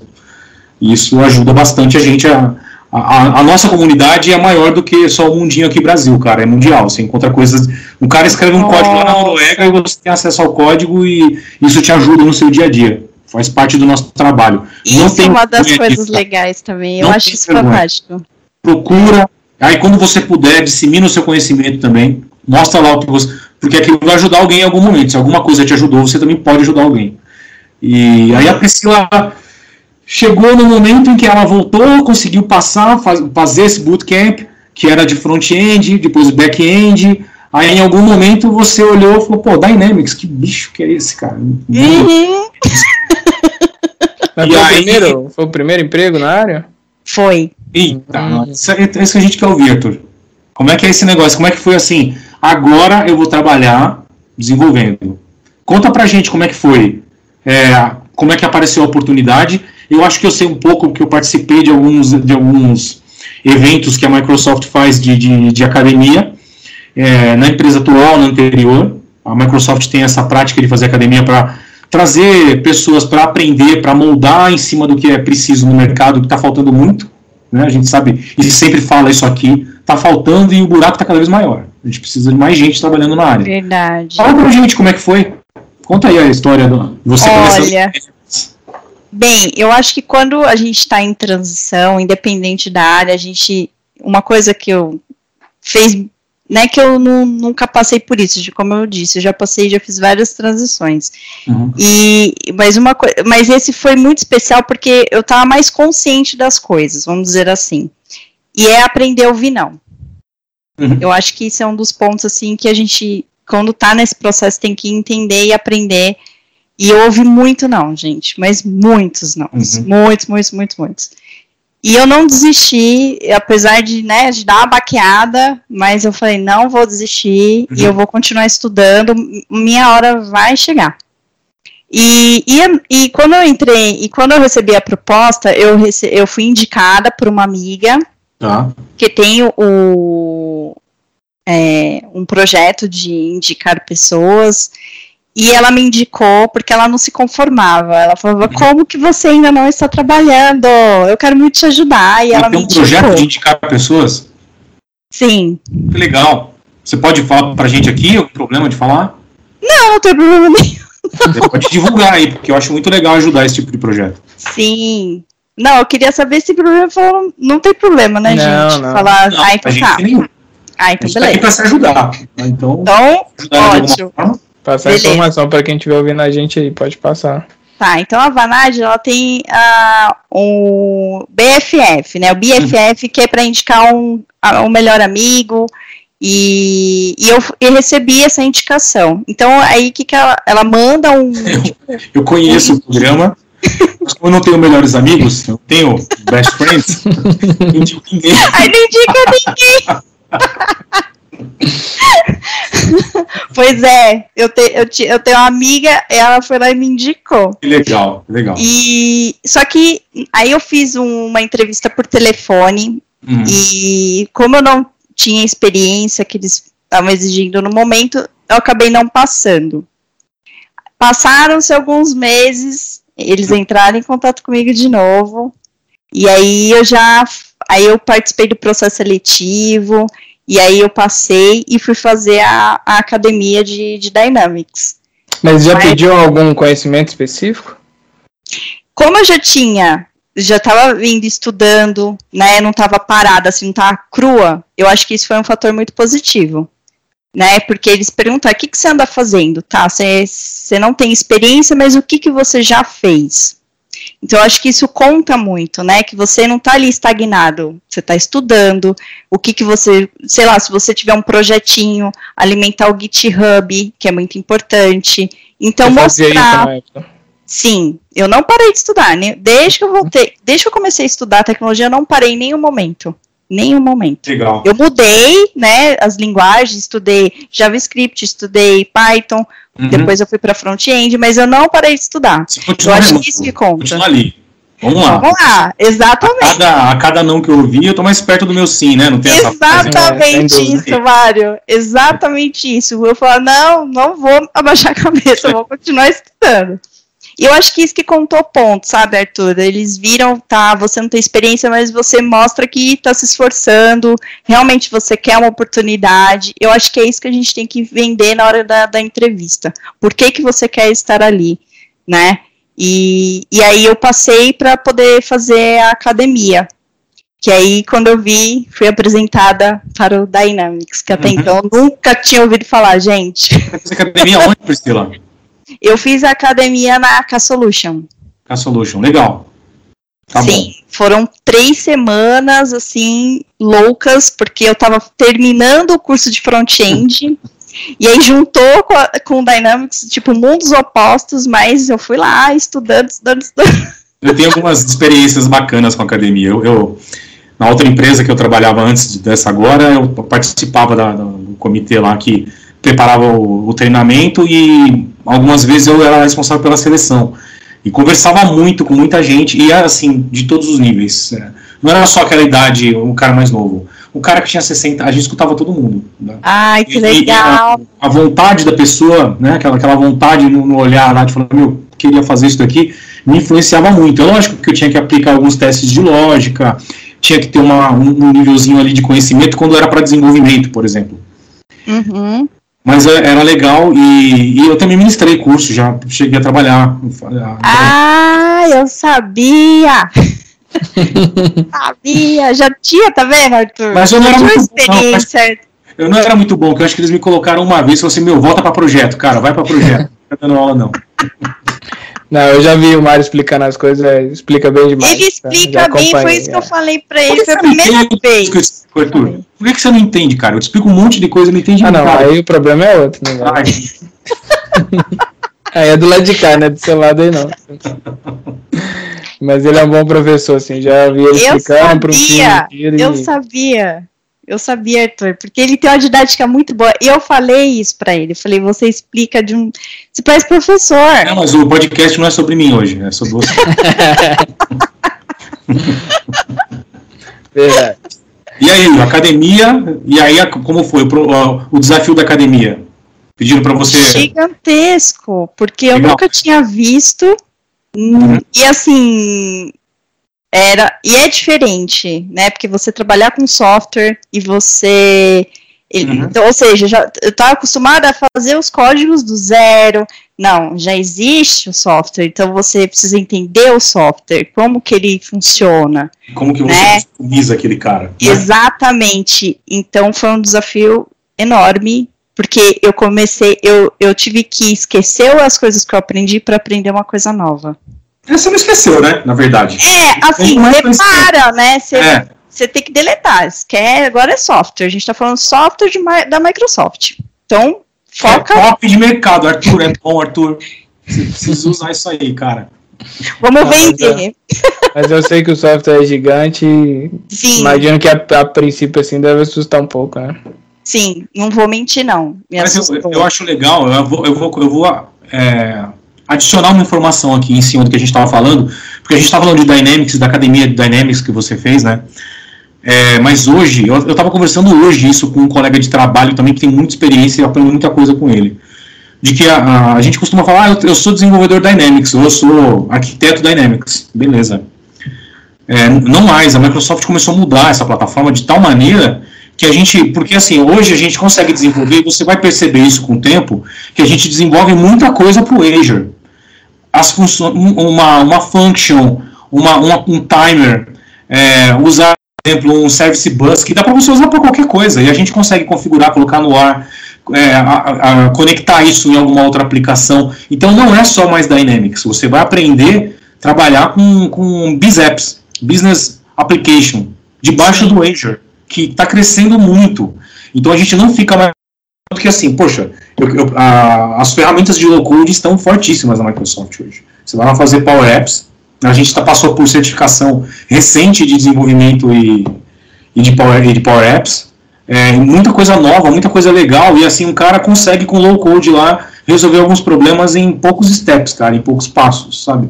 E isso ajuda bastante a gente a, a, a, nossa comunidade é maior do que só o mundinho aqui Brasil, cara. É mundial. Você encontra coisas. Um cara escreve um código lá na Noruega e você tem acesso ao código e isso te ajuda no seu dia a dia. Faz parte do nosso trabalho. Isso é uma das coisas disso, legais também. Eu acho isso vergonha. fantástico. Procura. Aí quando você puder, dissemina o seu conhecimento também. Mostra lá o que você porque aquilo vai ajudar alguém em algum momento. Se alguma coisa te ajudou, você também pode ajudar alguém. E aí a Priscila chegou no momento em que ela voltou, conseguiu passar, faz, fazer esse bootcamp, que era de front-end, depois back-end, Aí em algum momento você olhou e falou, pô, Dynamics, que bicho que é esse, cara? Uhum. Mas E foi, o aí- primeiro, foi o primeiro emprego na área? Foi. Eita, Uhum. isso é isso que a gente quer ouvir, Arthur. Como é que é esse negócio? Como é que foi assim? Agora eu vou trabalhar desenvolvendo. Conta pra gente como é que foi. É, como é que apareceu a oportunidade. Eu acho que eu sei um pouco, porque eu participei de alguns, de alguns eventos que a Microsoft faz de, de, de academia. É, na empresa atual, na anterior. A Microsoft tem essa prática de fazer academia para trazer pessoas para aprender, para moldar em cima do que é preciso no mercado, que está faltando muito. Né? A gente sabe, e sempre fala isso aqui, está faltando e o buraco está cada vez maior. A gente precisa de mais gente trabalhando na área. Verdade. Fala pra gente como é que foi. Conta aí a história do você. Olha, Bem, eu acho que quando a gente está em transição, independente da área, a gente. Uma coisa que eu fez. Né, que eu nu- nunca passei por isso, de- como eu disse, eu já passei, já fiz várias transições. Uhum. E, mas uma mas esse foi muito especial porque eu estava mais consciente das coisas, vamos dizer assim. E é aprender a ouvir não. Uhum. Eu acho que isso é um dos pontos assim que a gente, quando tá nesse processo, tem que entender e aprender. E eu ouvi muito não, gente, mas muitos não, Uhum. muitos, muitos, muitos, muitos. E eu não desisti, apesar de, né, de dar uma baqueada, mas eu falei, não vou desistir e Uhum. eu vou continuar estudando, minha hora vai chegar. E, e, e quando eu entrei, e quando eu recebi a proposta, eu, rece, eu fui indicada por uma amiga Tá. que tem o, é, um projeto de indicar pessoas, e ela me indicou porque ela não se conformava. Ela falava, Uhum. como que você ainda não está trabalhando? Eu quero muito te ajudar. E ela tem me um projeto indicou. de indicar pessoas? Sim. Que legal. Você pode falar pra gente aqui? Algum problema de falar? Não, não tem problema nenhum. Você pode divulgar aí, porque eu acho muito legal ajudar esse tipo de projeto. Sim. Não, eu queria saber se problema falou, não tem problema, né, Não, gente? não. Falar, Não, ah, a então gente tá. tem nenhum. Ah, A então gente tá aqui beleza. pra se ajudar. Então, Então, de ótimo. Passar Beleza. informação para quem estiver ouvindo a gente aí, pode passar. Tá, então a Vanad, ela tem ah, o BFF, né? O BFF que é para indicar um, a- um melhor amigo e, e eu, eu recebi essa indicação. Então aí que que ela, ela manda um (laughs) Eu conheço o programa, mas como eu não tenho melhores amigos, eu tenho best friends, (laughs) eu não digo ninguém. Aí não indica ninguém. (laughs) (laughs) pois é, eu, te, eu, te- eu tenho uma amiga, ela foi lá e me indicou. Que legal, legal. E só que aí eu fiz um- uma entrevista por telefone Uhum. E como eu não tinha experiência que eles estavam exigindo no momento, eu acabei não passando. Passaram-se alguns meses, eles entraram em contato comigo de novo, e aí eu já aí eu participei do processo seletivo, e aí eu passei e fui fazer a, a academia de, de Dynamics. Mas já Mas- pediu algum conhecimento específico? como eu já tinha, já estava vindo estudando, né, não estava parada, assim, não estava crua, eu acho que isso foi um fator muito positivo, né, porque eles perguntam, o que, que você anda fazendo, tá, você, não tem experiência, mas o que, que você já fez? Então, eu acho que isso conta muito, né, que você não está ali estagnado, você está estudando, o que que você, sei lá, se você tiver um projetinho, alimentar o GitHub, que é muito importante, então isso mostrar... época? Sim, eu não parei de estudar, né? Desde que eu voltei, desde que eu comecei a estudar tecnologia, eu não parei em nenhum momento. Nenhum momento. Legal. Eu mudei, né, as linguagens, estudei JavaScript, estudei Python, Uhum. depois eu fui para front-end, mas eu não parei de estudar. Você Eu continua acho que isso que conta. Continua ali. Vamos lá. Vamos lá, A exatamente. cada, a cada não que eu ouvi, eu tô mais perto do meu sim, né? Não tem essa. É, Exatamente dúvida. isso, Mário. Exatamente isso. Eu falo, não, não vou abaixar a cabeça, eu vou continuar estudando. E eu acho que isso que contou ponto, sabe, Arthur? Eles viram, tá, você não tem experiência, mas você mostra que tá se esforçando, realmente você quer uma oportunidade. Eu acho que é isso que a gente tem que vender na hora da, da entrevista. Por que, que você quer estar ali, né? E, e aí eu passei para poder fazer a academia. Que aí, quando eu vi, fui apresentada para o Dynamics, que até Uhum. então eu nunca tinha ouvido falar, gente. Essa academia onde, Priscila? (laughs) Eu fiz a academia na K-Solution. A Solution. Legal. Tá Sim, foram três semanas, assim, loucas, porque eu tava terminando o curso de front-end, e aí juntou com, a- com o Dynamics, tipo, mundos opostos, mas eu fui lá estudando, estudando, estudando. Eu tenho algumas experiências bacanas com a academia. Eu, eu- na outra empresa que eu trabalhava antes de- dessa agora, eu participava da- do comitê lá que preparava o, o treinamento e algumas vezes eu era responsável pela seleção. E conversava muito com muita gente, e era assim, de todos os níveis. É, Não era só aquela idade, o cara mais novo. O cara que tinha 60, a gente escutava todo mundo. né? Ai, que legal. A, a vontade da pessoa, né, aquela, aquela vontade no, no olhar lá de falar, meu, queria fazer isso daqui, me influenciava muito. É lógico que eu tinha que aplicar alguns testes de lógica, tinha que ter uma, um, um nívelzinho ali de conhecimento quando era para desenvolvimento, por exemplo. Uhum. Mas é- era legal e, e eu também ministrei curso, já cheguei a trabalhar. Ah, eu sabia! (laughs) sabia! Já tinha, tá vendo, Arthur? Mas eu não era muito bom, experiência. Eu não era muito bom, que eu acho que eles me colocaram uma vez e falaram assim, meu, volta para projeto, cara, vai para projeto. (laughs) Não tá dando aula não. Não, eu já vi o Mário explicando as coisas, é, explica bem demais. Ele tá? explica Já bem, foi isso que eu é. falei pra ele, foi a primeira entende vez. que Arthur? Por que que você não entende, cara? Eu te explico um monte de coisa e não entende Ah, não, nada. aí o problema é outro, né? (laughs) Aí é do lado de cá, né? Do seu lado aí não. (laughs) Mas ele é um bom professor, assim, já vi ele Eu explicando para um sabia, filho inteiro eu e- sabia. Eu sabia, Arthur, porque ele tem uma didática muito boa. E eu falei isso pra ele. Eu falei, você explica de um. Você parece professor. Não, mas o podcast não é sobre mim hoje, é sobre você. Verdade. (laughs) E aí, academia, e aí como foi o desafio da academia? Pediram pra você. Gigantesco, porque eu Legal. nunca tinha visto. hum, Uhum. E assim. Era, e é diferente, né? Porque você trabalhar com software e você. ele- Uhum. então, ou seja, já, eu estava acostumada a fazer os códigos do zero. Não, já existe o software, então você precisa entender o software, como que ele funciona. Como que você Né? customiza aquele cara? né? Exatamente. Então foi um desafio enorme, porque eu comecei, eu, eu tive que esquecer as coisas que eu aprendi para aprender uma coisa nova. É, Você não esqueceu, né? Na verdade. É, assim, Não é você coisa- para, né? Você, É. tem que deletar. Você quer, agora é software. A gente tá falando software de da Microsoft. Então, foca, É top de mercado, Arthur. É bom, Arthur. Você precisa usar isso aí, cara. vamos Ah, mas vender. Mas eu sei que o software é gigante Sim, imagino que a, a princípio assim deve assustar um pouco, né? sim, não vou mentir, não. Me Mas eu, eu acho legal, eu vou, eu vou, eu vou é, adicionar uma informação aqui em cima do que a gente estava falando, porque a gente estava falando de Dynamics, da academia de Dynamics que você fez, né? É, mas hoje, eu estava conversando hoje isso com um colega de trabalho também que tem muita experiência e aprendo muita coisa com ele. De que a, a, a gente costuma falar, ah, eu, eu sou desenvolvedor Dynamics, ou eu sou arquiteto Dynamics. Beleza. É, não mais, a Microsoft começou a mudar essa plataforma de tal maneira que a gente, porque assim, hoje a gente consegue desenvolver, você vai perceber isso com o tempo, que a gente desenvolve muita coisa para o Azure. As funções, uma, uma function, uma, uma- um timer, é, usar, por exemplo, um service bus, que dá para você usar para qualquer coisa, e a gente consegue configurar, colocar no ar, é, a- a- conectar isso em alguma outra aplicação. Então não é só mais Dynamics, você vai aprender a trabalhar com, com BizApps, Business Application, debaixo do Azure, que está crescendo muito. Então a gente não fica mais. Porque assim, poxa, eu- eu- a- as ferramentas de low-code estão fortíssimas na Microsoft hoje. Você vai lá fazer Power Apps, a gente tá, passou por certificação recente de desenvolvimento e, e de, Power, e de Power Apps. É, muita coisa nova, muita coisa legal, e assim, um cara consegue com low-code lá resolver alguns problemas em poucos steps, cara, em poucos passos, sabe?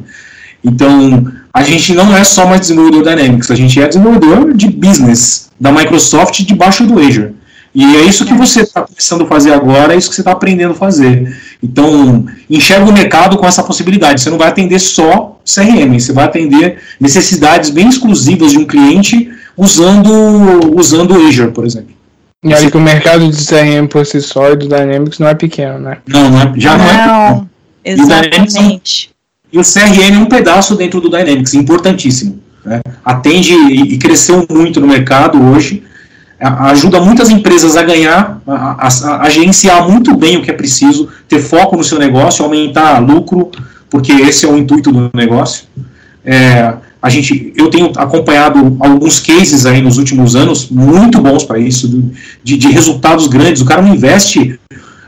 Então, a gente não é só mais desenvolvedor Dynamics, a gente é desenvolvedor de business da Microsoft debaixo do Azure. E é isso que você está começando a fazer agora, é isso que você está aprendendo a fazer. Então, enxerga o mercado com essa possibilidade. Você não vai atender só CRM, você vai atender necessidades bem exclusivas de um cliente usando, usando o Azure, por exemplo. E olha que o mercado de CRM por si só e do Dynamics não é pequeno, né? Não, não é, já não, é. Não, é um- exatamente. E o CRM é um pedaço dentro do Dynamics, importantíssimo. né? Atende e, e cresceu muito no mercado hoje. A- ajuda muitas empresas a ganhar, a, a- a gerenciar muito bem o que é preciso, ter foco no seu negócio, aumentar lucro, porque esse é o intuito do negócio. É, a gente, eu tenho acompanhado alguns cases aí nos últimos anos muito bons para isso, de, de resultados grandes. O cara não investe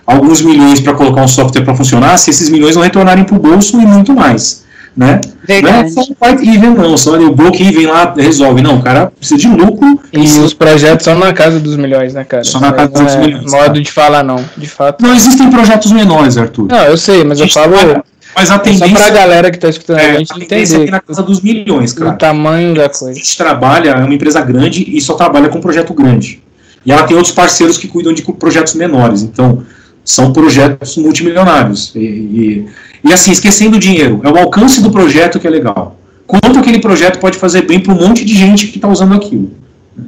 alguns milhões para colocar um software para funcionar, se esses milhões não retornarem para o bolso e muito mais, né? Verdade. Não é só white even, não, só o broke even lá resolve. Não, o cara precisa de lucro E os projetos são na casa dos milhões, né, cara? Só na casa dos é milhões, Modo cara. de falar, não. De fato. Não existem projetos menores, Arthur. Não, eu sei, mas A eu falo trabalha- mas a só tendência, pra galera que tá escutando é, a a gente tendência é entender aqui na casa dos milhões, o cara. tamanho da A coisa. gente trabalha, é uma empresa grande e só trabalha com projeto grande. E ela tem outros parceiros que cuidam de projetos menores. Então, são projetos multimilionários. E, e, e, assim, esquecendo o dinheiro, é o alcance do projeto que é legal. Quanto aquele projeto pode fazer bem para um monte de gente que está usando aquilo.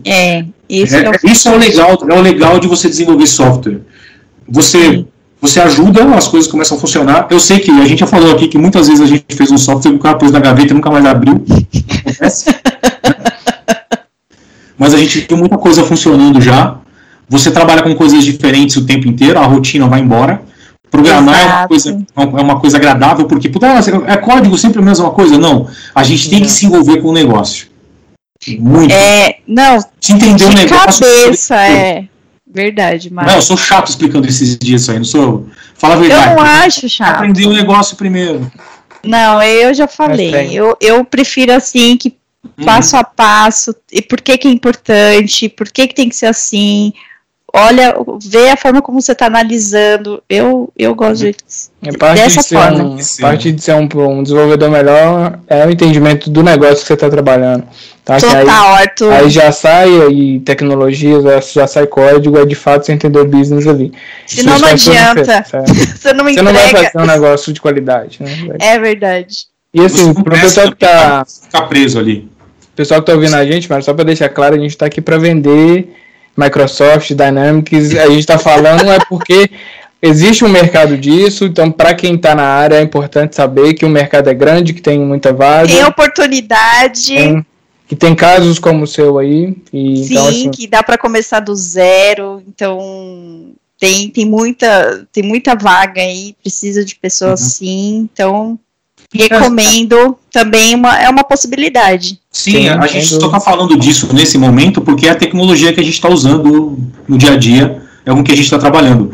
É, isso É, é, o isso é o legal, é o legal de você desenvolver software. Você, você ajuda, as coisas começam a funcionar. Eu sei que a gente já falou aqui que muitas vezes a gente fez um software que o cara pôs na gaveta e nunca mais abriu. Acontece. (laughs) Mas a gente tem muita coisa funcionando já. Você trabalha com coisas diferentes o tempo inteiro, a rotina vai embora. Programar é uma, coisa, é uma coisa agradável, porque, puta, é código sempre a mesma coisa? Não. A gente tem que se envolver com o negócio. Muito. é, não, se entender o de negócio. cabeça, é. Verdade, mas. Não, eu sou chato explicando esses dias isso aí, não sou. Fala a eu verdade. não acho chato. Aprender o negócio primeiro. Não, eu já falei. Eu, eu prefiro assim que Uhum. passo a passo, e por que, que é importante, por que, que tem que ser assim. Olha, vê a forma como você está analisando. Eu, eu gosto de. É parte Dessa de ser, forma. um, parte de ser um, um desenvolvedor melhor é o entendimento do negócio que você está trabalhando. Tá? Que aí, Total, Arthur. aí já sai aí tecnologias, já sai código, é de fato você entender o business ali. Senão não adianta. diferença, (laughs) é. Você não Você não vai fazer um negócio de qualidade, né? É verdade. E assim, não pro pessoal que tá, Ficar preso ali. pessoal que tá ouvindo a gente, mas só para deixar claro, a gente tá aqui para vender Microsoft, Dynamics, a gente tá falando é porque existe um mercado disso, então para quem tá na área é importante saber que o mercado é grande, que tem muita vaga, Tem oportunidade. tem- que tem casos como o seu aí, e Sim, então assim, que dá para começar do zero. Então tem, tem muita tem muita vaga aí, precisa de pessoas Uhum. assim. Então recomendo também uma, é uma possibilidade. Sim, Sim, a gente só está falando disso nesse momento porque é a tecnologia que a gente está usando no dia a dia, é com que a gente está trabalhando.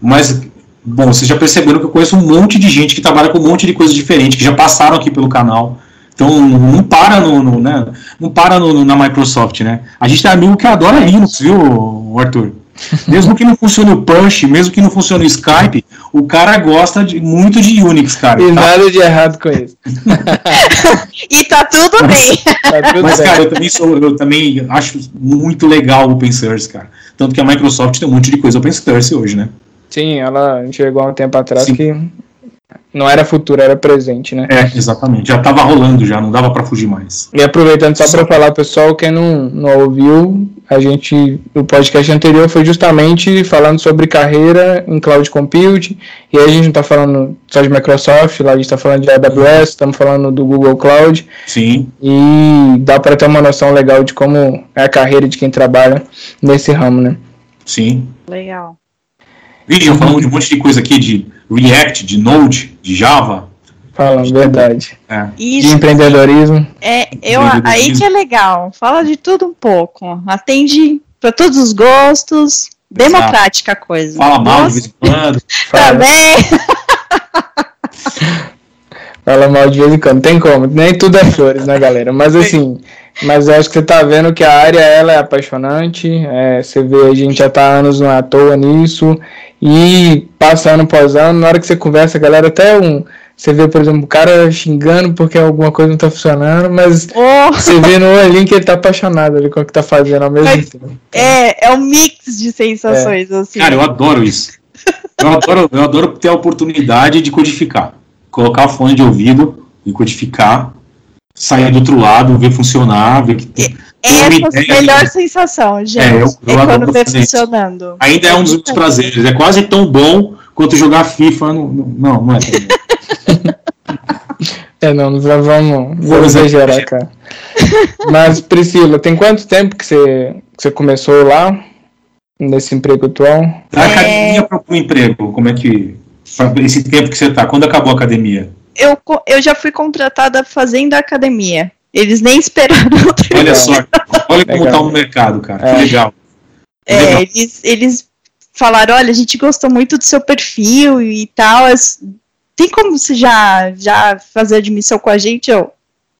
Mas, bom, vocês já perceberam que eu conheço um monte de gente que trabalha com um monte de coisa diferente, que já passaram aqui pelo canal. Então, não para no, no, né, não para no- no- na Microsoft, né? A gente tem amigo que adora Linux, viu, Arthur? Mesmo que não funcione o Punch, mesmo que não funcione o Skype, o cara gosta de, muito de Unix, cara. e Tá? nada de errado com isso. (laughs) E tá tudo bem. Tá tudo Mas, bem. cara, eu também, sou, eu também acho muito legal o open source, cara. Tanto que a Microsoft tem um monte de coisa open source hoje, né? Sim, ela chegou há um tempo atrás Sim. que não era futuro, era presente, né? É, exatamente. Já tava rolando já, não dava pra fugir mais. E aproveitando só para falar, pessoal, quem não, não ouviu, a gente, o podcast anterior foi justamente falando sobre carreira em cloud computing, e aí a gente não está falando só de Microsoft, lá a gente está falando de AWS, estamos falando do Google Cloud, Sim. e dá para ter uma noção legal de como é a carreira de quem trabalha nesse ramo, né? Sim. Legal. Vixe, já falamos de um monte de coisa aqui de React, de Node, de Java. Falando verdade. É. De Isso empreendedorismo. é eu, aí que é legal. Fala de tudo um pouco. Atende para todos os gostos. Democrática a coisa. Fala mal de vez em quando. (laughs) Fala, Também. (laughs) fala mal de vez em quando, tem como. Nem tudo é flores, né, galera? Mas assim, mas eu acho que você tá vendo que a área ela é apaixonante. é, você vê, a gente já tá há anos não é à toa nisso. E passa ano após ano, na hora que você conversa, a galera, até um. Você vê, por exemplo, o cara xingando porque alguma coisa não tá funcionando, mas Oh, você vê no (laughs) olhinho que ele tá apaixonado ali com o que tá fazendo ao mesmo Mas- tempo. é, é um mix de sensações, assim. Cara, eu adoro isso. Eu adoro, eu adoro ter a oportunidade de codificar. Colocar o fone de ouvido e codificar, sair do outro lado, ver funcionar, ver que uma Essa é a melhor sensação, gente. É, É, eu- eu adoro quando vê funcionando. Ainda é um dos meus prazeres. É quase tão bom quanto jogar FIFA. No, no- não, não é. tão bom. (laughs) É, não, não vamos, vamos exagerar, cara. Mas, Priscila, tem quanto tempo que você, que você começou lá, nesse emprego atual? Da É. academia para o emprego, como é que. Esse tempo que você tá, quando acabou a academia? Eu, eu já fui contratada fazendo academia. Eles nem esperaram (laughs) outro Olha só, olha como Legal. tá o mercado, cara. É. Que legal. É, Legal. eles, eles falaram, olha, a gente gostou muito do seu perfil e tal. Tem como você já, já fazer admissão com a gente? Eu,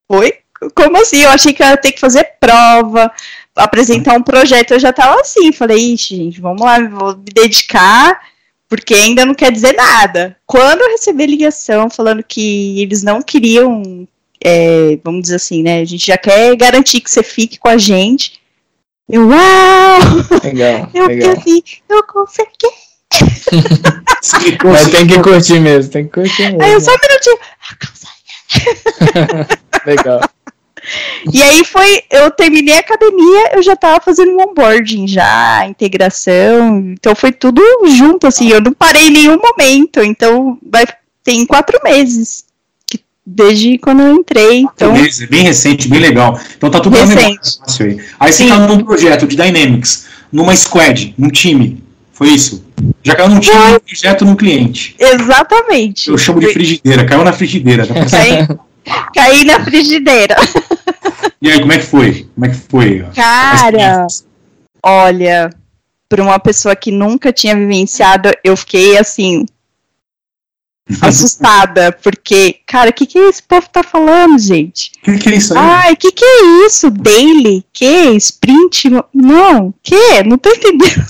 oi? Como assim? Eu achei que eu ia ter que fazer prova, apresentar um projeto. Eu já tava assim, falei, ixi, gente, vamos lá, vou me dedicar, porque ainda não quer dizer nada. Quando eu recebi ligação falando que eles não queriam, é, vamos dizer assim, né? A gente já quer garantir que você fique com a gente. Eu, uau! Legal, (laughs) Eu legal. assim, eu consegui. Mas tem que curtir mesmo, tem que curtir mesmo. Aí eu só um minutinho. (laughs) Legal. E aí foi, eu terminei a academia, eu já tava fazendo um onboarding já, integração, então foi tudo junto, assim, eu não parei em nenhum momento, então vai, tem quatro meses, que- desde quando eu entrei, então, Beleza, é bem recente, bem legal. Então tá tudo Recente. fácil aí. Aí você Sim. tá num projeto de Dynamics, numa squad, num time. Foi isso? Já caiu num time, num projeto, num cliente. exatamente. Eu chamo de frigideira, caiu na frigideira. tá? Caí, caí na frigideira. E aí, como é que foi? Como é que foi? Cara, olha, para uma pessoa que nunca tinha vivenciado, eu fiquei assim (laughs) assustada, porque, cara, o que que esse povo tá falando, gente? O que, que é isso aí? Ai, que que é isso? Daily? Que? Sprint? Não, que? Não tô entendendo.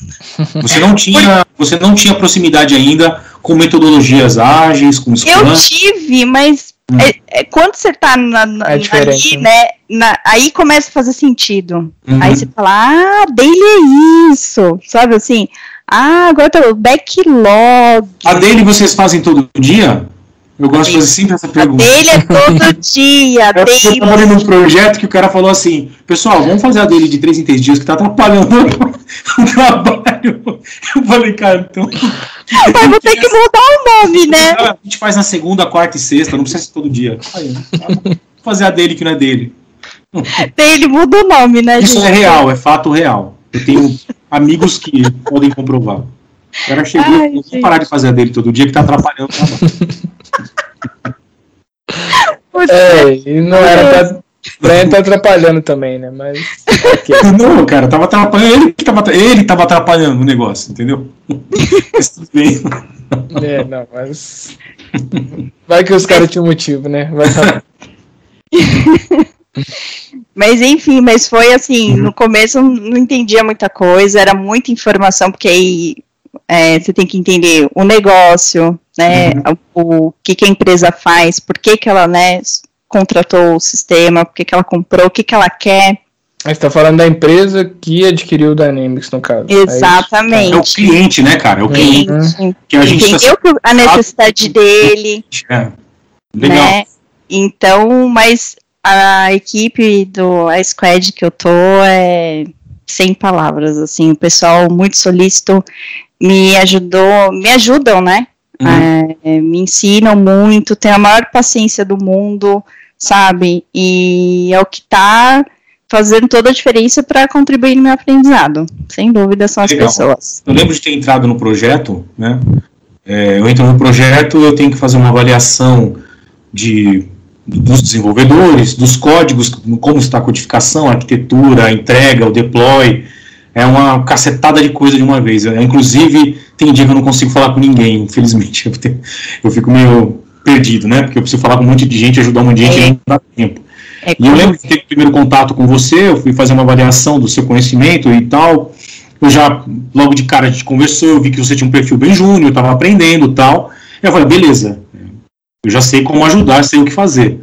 Você não tinha, você não tinha proximidade ainda com metodologias ágeis, com Eu Scrum. tive, mas Hum. é- é, quando você tá na, na- É ali, né? na- aí começa a fazer sentido. Uhum. Aí você fala, ah, daily é isso, sabe assim? Ah, agora o backlog. A dele vocês fazem todo dia? Eu gosto de fazer sempre essa A pergunta. dele é todo (laughs) dia, a Eu daily. trabalhei num projeto que o cara falou assim: pessoal, vamos fazer a dele de 3 em 3 dias que tá atrapalhando (laughs) o trabalho. Eu falei, cara, então. (laughs) Mas vou ter que mudar o nome, né? A gente faz na segunda, quarta e sexta, não precisa ser todo dia. Aí. Vou fazer a dele que não é dele. Daily muda o nome, né, Isso gente? é real, é fato real. Eu tenho amigos que podem comprovar. O cara chegou Ai, e parar de fazer a dele todo dia que tá atrapalhando o. É, e não era pra, ele tá atrapalhando também, né? Mas. Não, cara, tava atrapalhando. Ele que tava, ele tava atrapalhando o negócio, entendeu? Mas tudo bem. É, não, mas. Vai que os caras tinham motivo, né? Vai saber. (laughs) Mas enfim, mas foi assim, no começo eu não entendia muita coisa, era muita informação, porque aí é, você tem que entender o negócio, né, o, o que, que a empresa faz, por que, que ela, né, contratou o sistema, por que, que ela comprou, o que, que ela quer. Mas tá falando da empresa que adquiriu o Dynamics, no caso. É isso? É o Exatamente. cliente, né, cara? É o cliente Uhum. que a gente tá Entendeu que a necessidade dele, É. Legal. né? Então, mas a equipe do a squad que eu tô é sem palavras, assim, o pessoal muito solícito me ajudou, me ajudam, né? Uhum. É, me ensinam muito, tem a maior paciência do mundo, sabe? E é o que tá fazendo toda a diferença para contribuir no meu aprendizado. Sem dúvida são as Legal. pessoas. Eu lembro de ter entrado no projeto, né? É, eu entro no projeto, eu tenho que fazer uma avaliação de, dos desenvolvedores, dos códigos, como está a codificação, a arquitetura, a entrega, o deploy. É uma cacetada de coisa de uma vez. Eu, inclusive, tem dia que eu não consigo falar com ninguém, infelizmente. (laughs) Eu, tenho- eu fico meio perdido, né? Porque eu preciso falar com um monte de gente, ajudar um monte de gente É. e não dá tempo. É E eu lembro que teve o primeiro contato com você, eu fui fazer uma avaliação do seu conhecimento e tal. Eu já, logo de cara, a gente conversou, eu vi que você tinha um perfil bem júnior, estava aprendendo e tal. Eu falei, beleza, eu já sei como ajudar, sei o que fazer.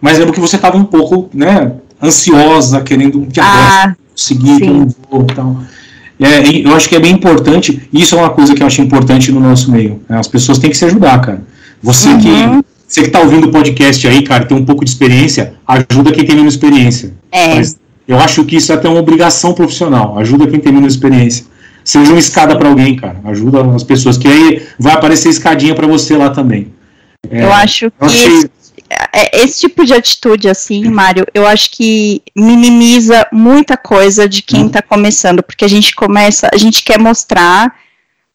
Mas lembro que você estava um pouco, né, ansiosa, querendo que agora Ah, seguir, não vou e tal. É, eu acho que é bem importante, e isso é uma coisa que eu acho importante no nosso meio. né, As pessoas têm que se ajudar, cara. Você Uhum. que você que tá ouvindo o podcast aí, cara, tem um pouco de experiência, ajuda quem tem menos experiência. é. Mas eu acho que isso é até uma obrigação profissional. Ajuda quem tem menos experiência. Seja uma escada para alguém, cara. Ajuda as pessoas, que aí vai aparecer escadinha para você lá também. É, eu acho que esse, é- esse tipo de atitude, assim, Mário, eu acho que minimiza muita coisa de quem Hum. tá começando, porque a gente começa, a gente quer mostrar,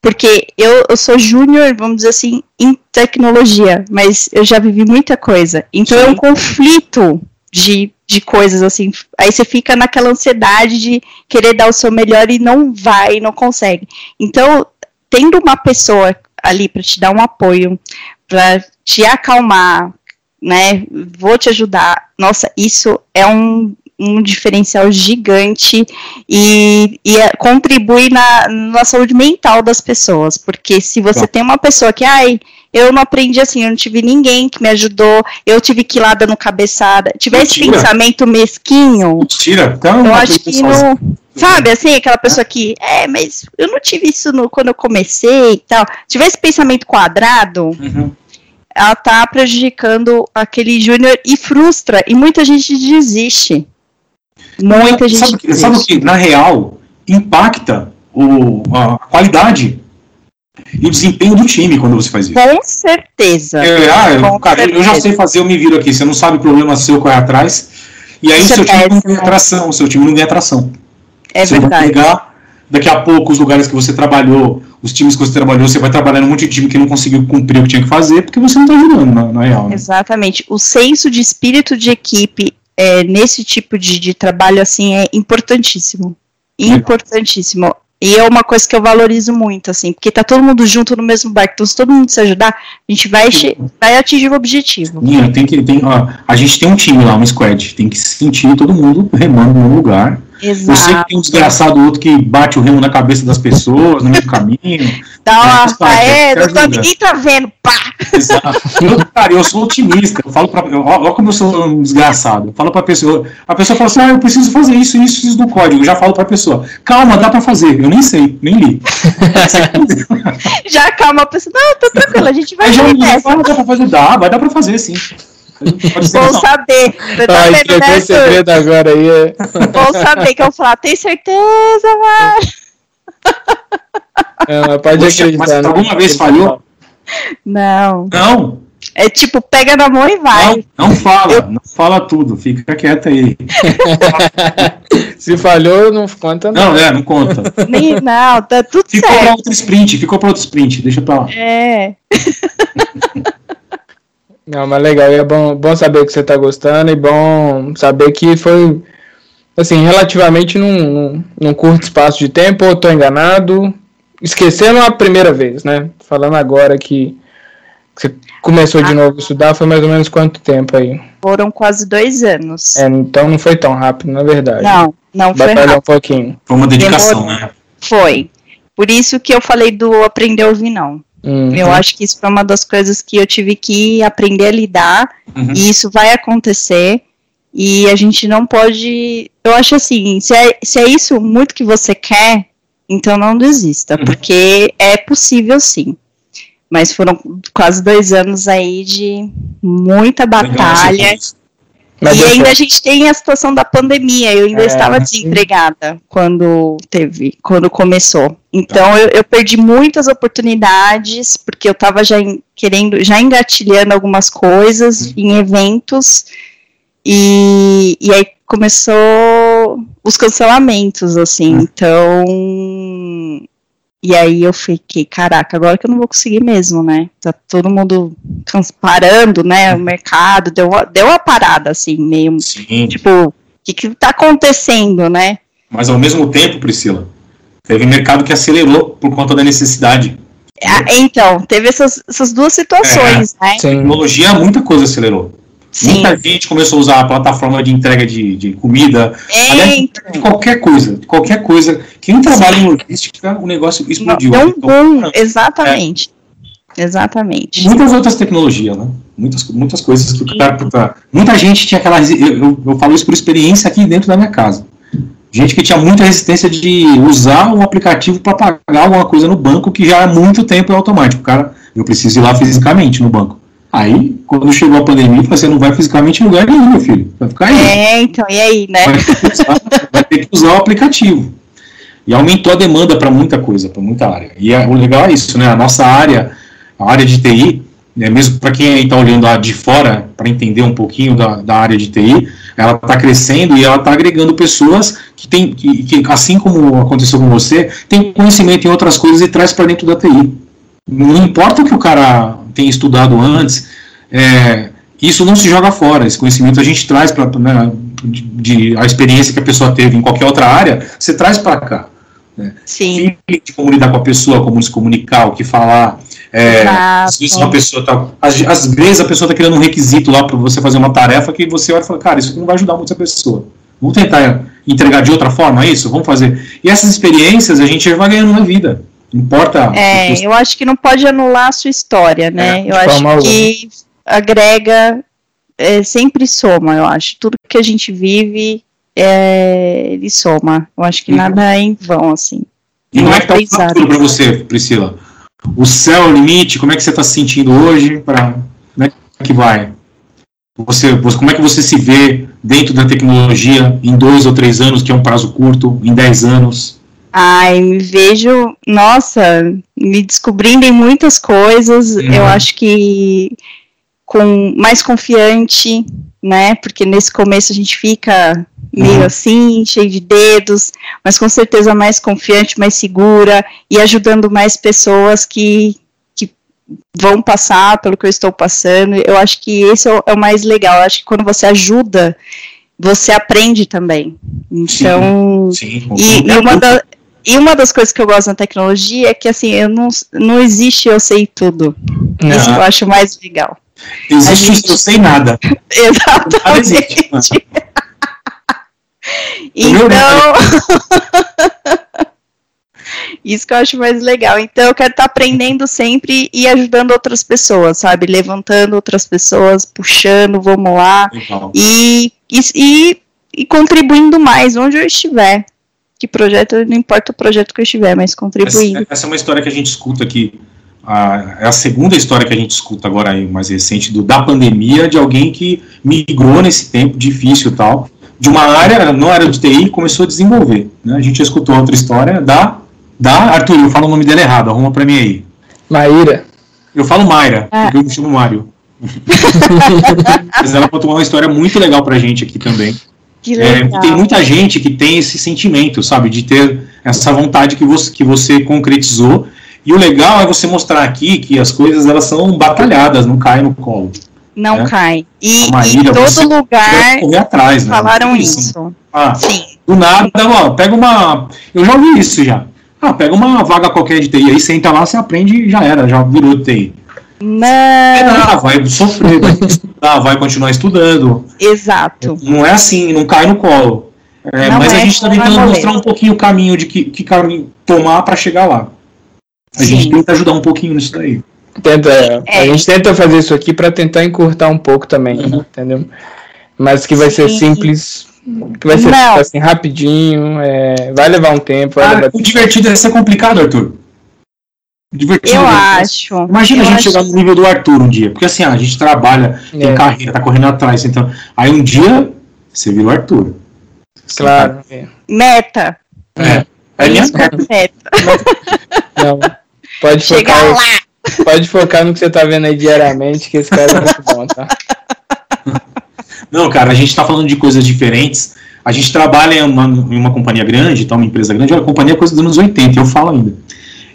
porque eu, eu sou júnior, vamos dizer assim, em tecnologia, mas eu já vivi muita coisa. Então é um Sim. conflito de, de coisas assim. Aí você fica naquela ansiedade de querer dar o seu melhor e não vai, não consegue. Então, tendo uma pessoa ali para te dar um apoio, para te acalmar, né? Vou te ajudar. Nossa, isso é um, um diferencial gigante e, e é- contribui na, na saúde mental das pessoas. Porque se você Tá. tem uma pessoa que, ai, eu não aprendi assim, eu não tive ninguém que me ajudou, eu tive que ir lá dando cabeçada, esse Mentira. pensamento mesquinho, Tira, então eu acho que não. Sabe, assim, aquela pessoa que, é, mas eu não tive isso no, quando eu comecei e tal. Tiver esse pensamento quadrado, Uhum. ela tá prejudicando aquele júnior e frustra. E muita gente desiste. Muita gente sabe, que- sabe o desiste. que, na real, impacta o, a qualidade e o desempenho do time quando você faz isso. Com certeza. É, ah, eu- Com cara, eu já certeza. sei fazer, eu me viro aqui. Você não sabe o problema seu correr atrás. E aí Isso seu é time não ganha atração, seu time não ganha atração. É você vai verdade. pegar daqui a pouco os lugares que você trabalhou, os times que você trabalhou, você vai trabalhar num monte de time que não conseguiu cumprir o que tinha que fazer, porque você não tá ajudando, na, na real. Né? Exatamente. O senso de espírito de equipe é, nesse tipo de, de trabalho assim é importantíssimo. Legal. Importantíssimo. E é uma coisa que eu valorizo muito, assim, porque tá todo mundo junto no mesmo barco. Então, se todo mundo se ajudar, a gente vai, vai atingir o objetivo. Nina, tem que, tem, ó, a gente tem um time lá, um squad, tem que sentir todo mundo remando no lugar. Eu sei que Exato. tem um desgraçado outro que bate o remo na cabeça das pessoas no meio do caminho. (laughs) Dá uma. é, não tá- ajuda. ninguém tá vendo. Pá! Exato. Eu, cara, eu sou otimista. Eu falo pra. eu- ó como eu sou um desgraçado. Eu falo pra pessoa. A pessoa fala assim: ah, eu preciso fazer isso, isso, isso do código. Eu já falo pra pessoa: calma, dá pra fazer. Eu nem sei, nem li. (laughs) Já calma a pessoa. Não, tô tranquila, a gente vai já nessa. fala, dá pra fazer? Dá, vai dar pra fazer sim. Bom saber. Você tá Ai, vendo, né, segredo agora aí. É... Bom saber que eu vou falar, tem certeza, mano? É, mas pode Poxa, acreditar. mas né? alguma vez falhou? Não. Não, É tipo, pega na mão e vai. não, não fala, não fala tudo, fica quieta aí. (laughs) Se falhou, não conta não. Não, é, não conta. Nem, não, tá tudo Ficou pra certo. outro sprint, ficou pra outro sprint, deixa pra lá. É. (laughs) Não, mas legal, e é bom, bom saber que você tá gostando e bom saber que foi, assim, relativamente num, num, num curto espaço de tempo, ou tô enganado, esquecendo a primeira vez, né? Falando agora que, que você começou Ah. de novo a estudar, foi mais ou menos quanto tempo aí? Foram quase dois anos. É, então não foi tão rápido, na verdade. Não, não foi Batalhou rápido. um pouquinho. Foi uma dedicação, Demorou. né? Foi. Por isso que eu falei do aprender a ouvir não. Hum, Eu acho que isso foi uma das coisas que eu tive que aprender a lidar, Uhum. e isso vai acontecer, e a gente não pode. Eu acho assim, se é, se é isso muito que você quer, então não desista, Uhum. porque é possível sim. Mas foram quase dois anos aí de muita Legal, batalha. fez. Mas e ainda a gente tem a situação da pandemia. Eu ainda É, estava sim. desempregada quando teve, quando começou. Tá. Então eu, eu perdi muitas oportunidades porque eu estava já em- querendo, já engatilhando algumas coisas Uhum. em eventos e, e aí começou os cancelamentos, assim. Uhum. Então e aí eu fiquei, caraca, agora que eu não vou conseguir mesmo, né? Tá todo mundo parando, né? O mercado deu uma, deu uma parada, assim, meio, Sim, tipo, o que que tá acontecendo, né? mas ao mesmo tempo, Priscila, teve mercado que acelerou por conta da necessidade. Ah, Então, teve essas, essessas duas situações, né? Sim. Tecnologia, muita coisa acelerou. Sim. Muita gente começou a usar a plataforma de entrega de, de comida, É, aliás, então, de qualquer coisa, de qualquer coisa. Quem trabalha em logística, o negócio explodiu. deu um Então, boom, exatamente. Exatamente. muitas outras tecnologias, né? Muitas, muitas coisas que o cara. Muita gente tinha aquela. Eu, eu, eu falo isso por experiência aqui dentro da minha casa. Gente que tinha muita resistência de usar o aplicativo para pagar alguma coisa no banco que já há muito tempo é automático. Cara, eu preciso ir lá fisicamente no banco. Aí, quando chegou a pandemia, você não vai fisicamente em lugar nenhum, meu filho. Vai ficar aí. É, então, e aí, né? Vai ter que usar, ter que usar o aplicativo. E aumentou a demanda para muita coisa, para muita área. E é- o legal é isso, né? A nossa área, a área de TI, né, mesmo para quem está olhando de fora, para entender um pouquinho da, da área de TI, ela está crescendo e ela está agregando pessoas que tem, que, que, assim como aconteceu com você, tem conhecimento em outras coisas e traz para dentro da TI. Não importa o que o cara tenha estudado antes, é, isso não se joga fora. Esse conhecimento a gente traz para né, a experiência que a pessoa teve em qualquer outra área, você traz para cá. Sim, de como lidar com a pessoa, como se comunicar, o que falar. É, vezes uma pessoa tá. Às, às vezes a pessoa está criando um requisito lá para você fazer uma tarefa que você olha e fala, cara, isso aqui não vai ajudar muito essa pessoa. Vamos tentar entregar de outra forma isso? Vamos fazer. E essas experiências a gente vai ganhando na vida. Não importa. É, eu acho que não pode anular a sua história, né? É, eu acho forma que agrega, é, sempre soma, eu acho. Tudo que a gente vive, é, ele soma. Eu acho que Uhum. nada é em vão, assim. E como é que tá o aprendizado. futuro para você, Priscila? O céu é o limite? Como é que você está se sentindo hoje? Pra, como é que vai? Você- como é que você se vê dentro da tecnologia em dois ou três anos, que é um prazo curto, em dez anos? Ai, me vejo, nossa, me descobrindo em muitas coisas. Uhum. Eu acho que com mais confiante, né? Porque nesse começo a gente fica meio Uhum. assim, cheio de dedos, mas com certeza mais confiante, mais segura e ajudando mais pessoas que, que vão passar pelo que eu estou passando. Eu acho que esse é o, é o mais legal. Eu acho que quando você ajuda, você aprende também. Então, Sim, com e, e uma da- e uma das coisas que eu gosto na tecnologia é que assim, eu não, não existe eu sei tudo. Não. Isso que eu acho mais legal. Existe isso, gente- eu sei nada. Nada (laughs) existe. Exatamente. (laughs) Então. (laughs) Isso que eu acho mais legal. Então, eu quero estar aprendendo sempre e ajudando outras pessoas, sabe? Levantando outras pessoas, puxando, vamos lá. E, e, e, e contribuindo mais onde eu estiver. Que projeto, não importa o projeto que eu estiver, mas contribuindo. Essa, essa é uma história que a gente escuta aqui. a- é a segunda história que a gente escuta agora aí, mais recente, do, da pandemia, de alguém que migrou nesse tempo difícil e tal, de uma área, não era de TI, e começou a desenvolver. né? A gente já escutou outra história da, da Arthur, eu falo o nome dela errado, arruma pra mim aí. Maíra. Eu falo Mayra, Ah. porque eu me chamo Mário. (laughs) Mas ela contou uma história muito legal pra gente aqui também. Que É, tem muita gente que tem esse sentimento, sabe, de ter essa vontade que você, que você concretizou. E o legal é você mostrar aqui que as coisas elas são batalhadas, não caem no colo. Não É. cai. E em todo lugar correr atrás, né? falaram Isso. isso. Ah, Sim. do nada, ó, pega uma. Eu já ouvi isso já. Ah, pega uma vaga qualquer de TI aí, você entra lá, você aprende e já era, já virou TI. Não, Ah, vai sofrer, vai (laughs) estudar, vai continuar estudando. exato. Não é assim, não cai no colo. É, Não mas a é, gente está vai tentando mostrar um pouquinho o caminho de que, que caminho tomar para chegar lá. A gente Sim. tenta ajudar um pouquinho nisso daí. Tenta, É. A gente tenta fazer isso aqui pra tentar encurtar um pouco também, entendeu? Mas que vai ser Sim. simples, que vai ser Não. assim, rapidinho, é, vai levar um tempo, Ah, levar o divertido é ser complicado, Arthur. Divertido Eu é- acho. Imagina eu a gente acho- chegar no nível do Arthur um dia. Porque assim, a gente trabalha, tem É. carreira, tá correndo atrás. Então, aí um dia você vira o Arthur. Claro. é. Meta. É. É minha é meta. Não, pode Chegar focar, lá. pode focar no que você tá vendo aí diariamente, que esse cara é muito bom, tá? Não, cara, a gente está falando de coisas diferentes. A gente trabalha em uma, em uma companhia grande, então uma empresa grande, a companhia é coisa dos anos 80, eu falo ainda.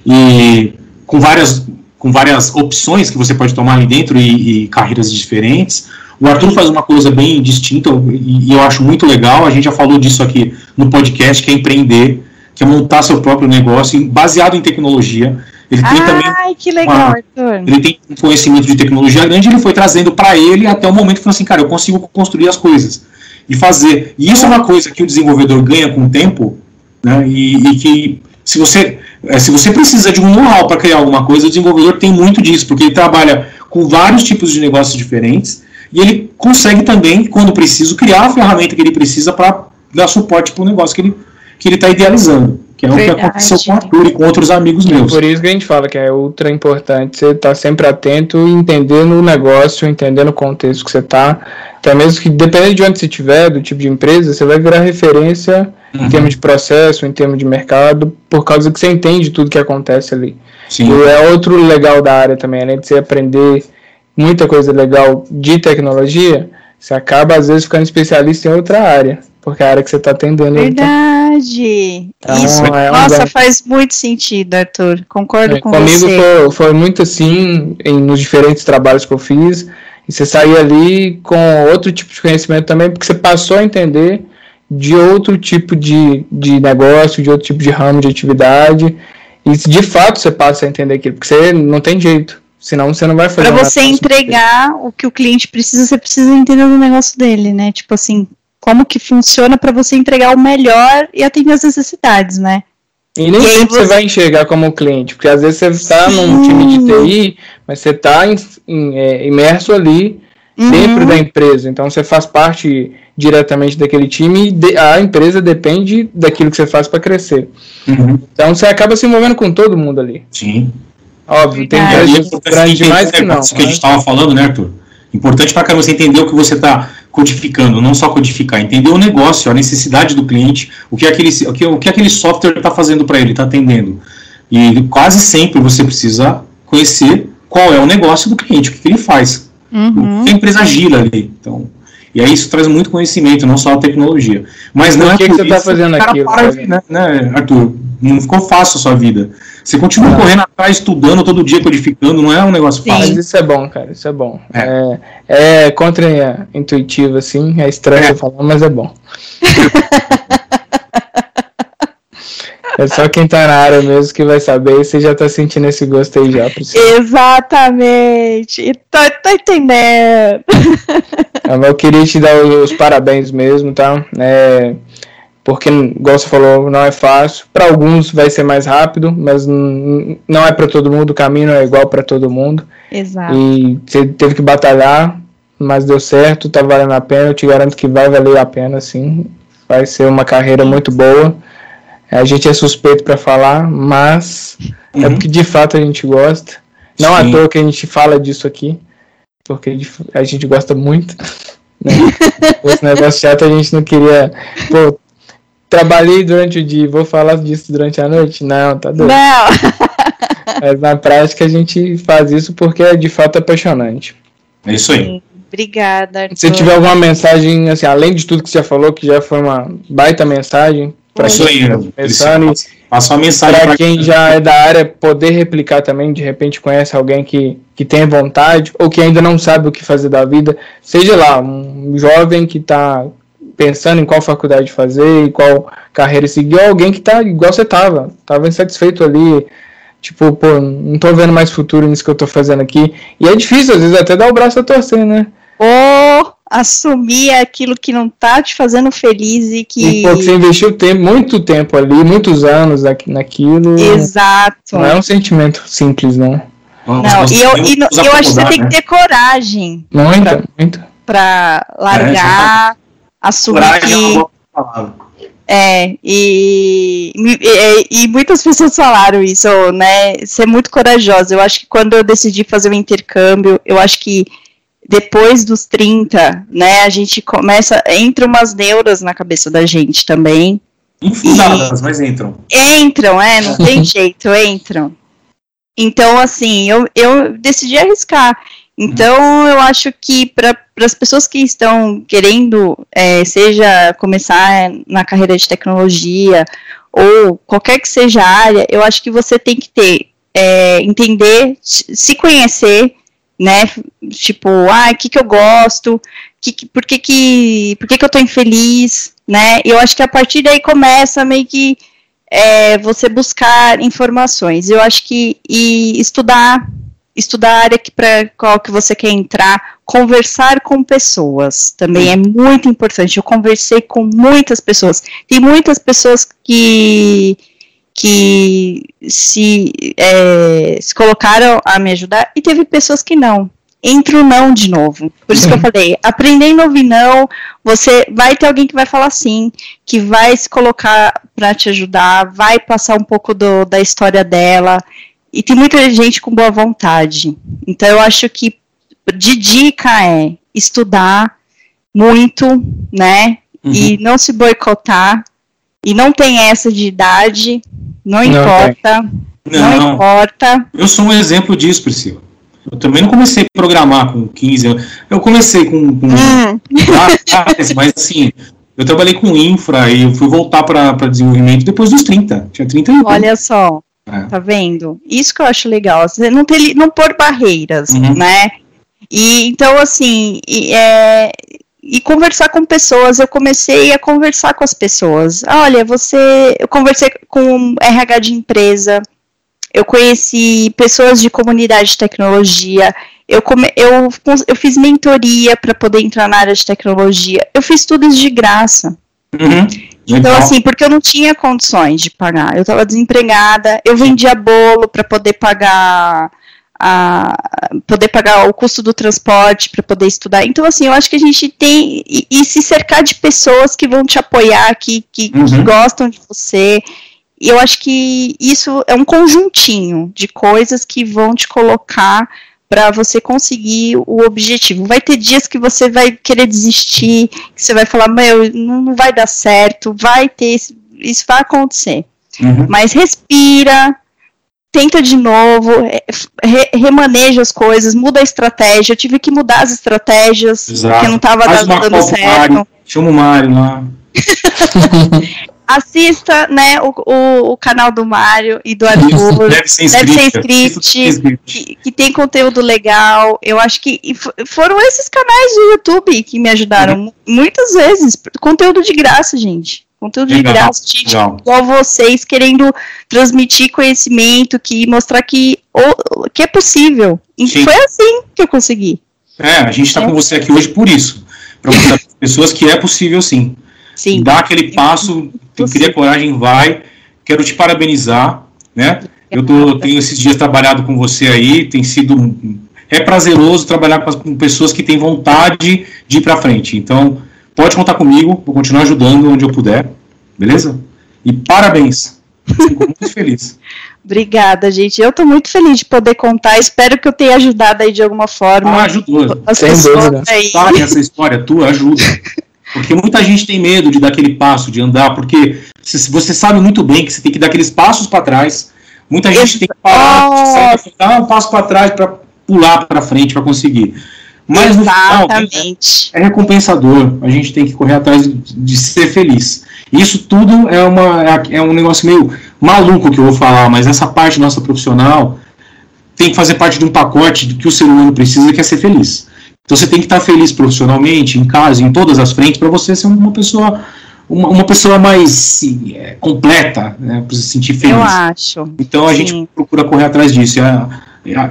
E com várias, com várias opções que você pode tomar ali dentro e, e carreiras diferentes. O Arthur faz uma coisa bem distinta e, e eu acho muito legal. A gente já falou disso aqui no podcast, que é empreender, que é montar seu próprio negócio baseado em tecnologia. Ele tem também Ai, que legal, uma- Arthur. ele tem um conhecimento de tecnologia grande, ele foi trazendo para ele até o momento que falou assim, cara, eu consigo construir as coisas e fazer. E isso é uma coisa que o desenvolvedor ganha com o tempo, né? E, e que se você eh, se você precisa de um know-how para criar alguma coisa, o desenvolvedor tem muito disso, porque ele trabalha com vários tipos de negócios diferentes e ele consegue também, quando preciso, criar a ferramenta que ele precisa para dar suporte para o negócio que ele que ele está idealizando, que é o que Verdade. aconteceu com o Arthur e com outros amigos meus. Por isso que a gente fala que é ultra importante você estar sempre atento e entendendo o negócio, entendendo o contexto que você está. Até mesmo que, dependendo de onde você estiver, do tipo de empresa, você vai virar referência em Uhum. termos de processo, em termos de mercado, por causa que você entende tudo que acontece ali. Sim. E é outro legal da área também, além de você aprender muita coisa legal de tecnologia, você acaba às vezes ficando especialista em outra área, porque é a área que você está atendendo. então, Verdade. Então, Isso, é um nossa, ganho. faz muito sentido, Arthur. Concordo É, com comigo você. foi, foi muito assim em, nos diferentes trabalhos que eu fiz E você sair ali com outro tipo de conhecimento também, porque você passou a entender de outro tipo de, de negócio, de outro tipo de ramo de atividade. E de fato você passa a entender aquilo, porque você não tem jeito. Senão você não vai fazer Para você entregar o que o cliente precisa, você precisa entender do negócio dele, né? Tipo assim, como que funciona para você entregar o melhor e atender as necessidades, né? E nem E sempre você você- vai enxergar como cliente, porque às vezes você está num time de TI, mas você está imerso ali Uhum. dentro da empresa. Então você faz parte diretamente daquele time e de- a empresa depende daquilo que você faz para crescer. Uhum. Então você acaba se envolvendo com todo mundo ali. Sim. Óbvio, tem É, empresas grandes demais que não. Isso que a gente né? estava falando, né, Arthur? Importante para você entender o que você está codificando, não só codificar, entender o negócio, a necessidade do cliente, o que aquele, o que, o que aquele software está fazendo para ele, está atendendo. E quase sempre você precisa conhecer qual é o negócio do cliente, o que, que ele faz, Uhum. o que a empresa gira ali. Então, e aí isso traz muito conhecimento, não só a tecnologia. Mas não Por é que que você tá isso fazendo aquilo, para de- né, né, Arthur? Não ficou fácil a sua vida. Você continua Não. correndo atrás, estudando todo dia, codificando, não é um negócio Sim. fácil. Mas isso é bom, cara, isso é bom. É. É, é contra-intuitivo, assim, é estranho É. eu falar, mas é bom. (laughs) é só quem tá na área mesmo que vai saber, você já tá sentindo esse gosto aí já, Priscila. Exatamente. Tô, tô entendendo. Ah, Eu queria te dar os parabéns mesmo, tá? É, porque, igual você falou, não é fácil. Para alguns vai ser mais rápido, mas não é para todo mundo, o caminho não é igual para todo mundo. Exato. E você teve que batalhar, mas deu certo, tá valendo a pena. Eu te garanto que vai valer a pena, sim. Vai ser uma carreira muito boa. A gente é suspeito para falar, mas é Uhum. porque de fato a gente gosta. Não à Sim. toa que a gente fala disso aqui, porque a gente gosta muito. (laughs) Né? Esse negócio chato a gente não queria. Pô, trabalhei durante o dia, vou falar disso durante a noite? Não, tá doido. Não. (laughs) Mas na prática a gente faz isso porque é de fato apaixonante. É isso aí. Obrigada. Arthur. Se tiver alguma mensagem, assim, além de tudo que você já falou, que já foi uma baita mensagem, É para isso aí. quem tá Priscila. começando e Passa uma mensagem para pra quem já é da área poder replicar também, de repente conhece alguém que, que tem vontade ou que ainda não sabe o que fazer da vida, seja lá, um jovem que está pensando em qual faculdade fazer e qual carreira seguir, ou alguém que tá igual você tava, tava insatisfeito ali, tipo, pô, não tô vendo mais futuro nisso que eu tô fazendo aqui. E é difícil, às vezes, até dar o braço a torcer, né? Ou assumir aquilo que não tá te fazendo feliz e que. E, você investiu tempo, muito tempo ali, muitos anos aqui, naquilo. Exato. Não é um sentimento simples, não. Nós- Não, nós e eu, e não- eu acho que você acomodar, tem né? que ter coragem Muito, Pra- muito. pra largar, assumir Coragem é uma que. boa palavra. É, e, e, e muitas pessoas falaram isso, né? Ser muito corajosa. Eu acho que quando eu decidi fazer o intercâmbio, eu acho que depois dos 30, né, a gente começa. Entra umas neuras na cabeça da gente também. Infundadas, mas entram. Entram, é, não (laughs) tem jeito, entram. Então, assim, eu, eu decidi arriscar. Então, eu acho que para as pessoas que estão querendo, é, seja começar na carreira de tecnologia ou qualquer que seja a área, eu acho que você tem que ter, é, entender, se conhecer, né? Tipo, ah, o que, que eu gosto, que, que- por, que, que, por que, que eu tô infeliz, né? E eu acho que a partir daí começa meio que é, você buscar informações. Eu acho que e estudar, estudar a área que para qual que você quer entrar, conversar com pessoas também é muito importante. Eu conversei com muitas pessoas. Tem muitas pessoas que que se, é, se colocaram a me ajudar e teve pessoas que não. Entre o não de novo. Por isso que eu falei, aprendendo a ouvir não, você vai ter alguém que vai falar sim, que vai se colocar para te ajudar, vai passar um pouco do, da história dela. E tem muita gente com boa vontade. Então eu acho que de dica é estudar muito, né? Uhum. E não se boicotar. E não tem essa de idade, não, Não importa, não, Não, importa. eu sou um exemplo disso, Priscila. Eu também não comecei a programar com 15 anos. Eu comecei com, com Hum, atrás, mas assim, eu trabalhei com infra e eu fui voltar para desenvolvimento depois dos 30. Tinha 31. olha só, É. tá vendo? Isso que eu acho legal. Você não, ter, não pôr barreiras, Uhum. né? E então, assim, e, é, e conversar com pessoas, eu comecei a conversar com as pessoas. Olha, você. Eu conversei com RH de empresa, eu conheci pessoas de comunidade de tecnologia, eu, come, eu, eu fiz mentoria para poder entrar na área de tecnologia, eu fiz tudo isso de graça. Uhum. Então, Legal. assim, porque eu não tinha condições de pagar. Eu estava desempregada, eu vendia bolo para poder pagar a poder pagar o custo do transporte para poder estudar. Então, assim, eu acho que a gente tem e, e se cercar de pessoas que vão te apoiar, que, que, que Uhum. gostam de você. E eu acho que isso é um conjuntinho de coisas que vão te colocar para você conseguir o objetivo. Vai ter dias que você vai querer desistir, que você vai falar, meu, não vai dar certo, vai ter, isso vai acontecer. Uhum. Mas respira, tenta de novo, re- remaneja as coisas, muda a estratégia. Eu tive que mudar as estratégias, Exato. porque não estava dando, dando certo. Mário, Chama o Mário lá. (laughs) Assista, né, o, o, o canal do Mário e do Arthur. Deve ser Deve ser inscrito. Deve ser script. que, que tem conteúdo legal. Eu acho que fo- foram esses canais do YouTube que me ajudaram Uhum. mu- muitas vezes. Conteúdo de graça, gente. Conteúdo Legal, de graça, gente, legal. igual vocês querendo transmitir conhecimento, que mostrar que, o- que é possível. E Sim. foi assim que eu consegui. É, a gente está com você aqui hoje por isso. Para mostrar (laughs) para as pessoas que é possível sim. Sim. Dá aquele passo, que cria coragem, vai. Quero te parabenizar, né? Eu tô, tenho esses dias trabalhado com você aí, tem sido é prazeroso trabalhar com, as- com pessoas que têm vontade de ir para frente. Então, pode contar comigo, vou continuar ajudando onde eu puder, beleza? E parabéns. Fico muito (laughs) feliz. Obrigada, gente. Eu tô muito feliz de poder contar. Espero que eu tenha ajudado aí de alguma forma. Ah, ajudou. as Sem dúvida. aí. Sabe essa história tua ajuda. (laughs) Porque muita gente tem medo de dar aquele passo, de andar, porque você sabe muito bem que você tem que dar aqueles passos para trás. Muita gente tem que parar, Nossa. dar um passo para trás para pular para frente para conseguir. Mas no final é recompensador. A gente tem que correr atrás de, de ser feliz. Isso tudo é, uma, é- um negócio meio maluco que eu vou falar, mas essa parte nossa profissional tem que fazer parte de um pacote do que o ser humano precisa, que é ser feliz. Então você tem que estar feliz profissionalmente, em casa, em todas as frentes, para você ser uma pessoa uma, uma pessoa mais sim, é, completa, né, para se sentir feliz. Eu acho. Então a Sim. gente procura correr atrás disso. É, é,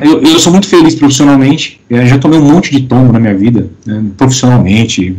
Eu, eu sou muito feliz profissionalmente. Já tomei um monte de tombo na minha vida, né, profissionalmente,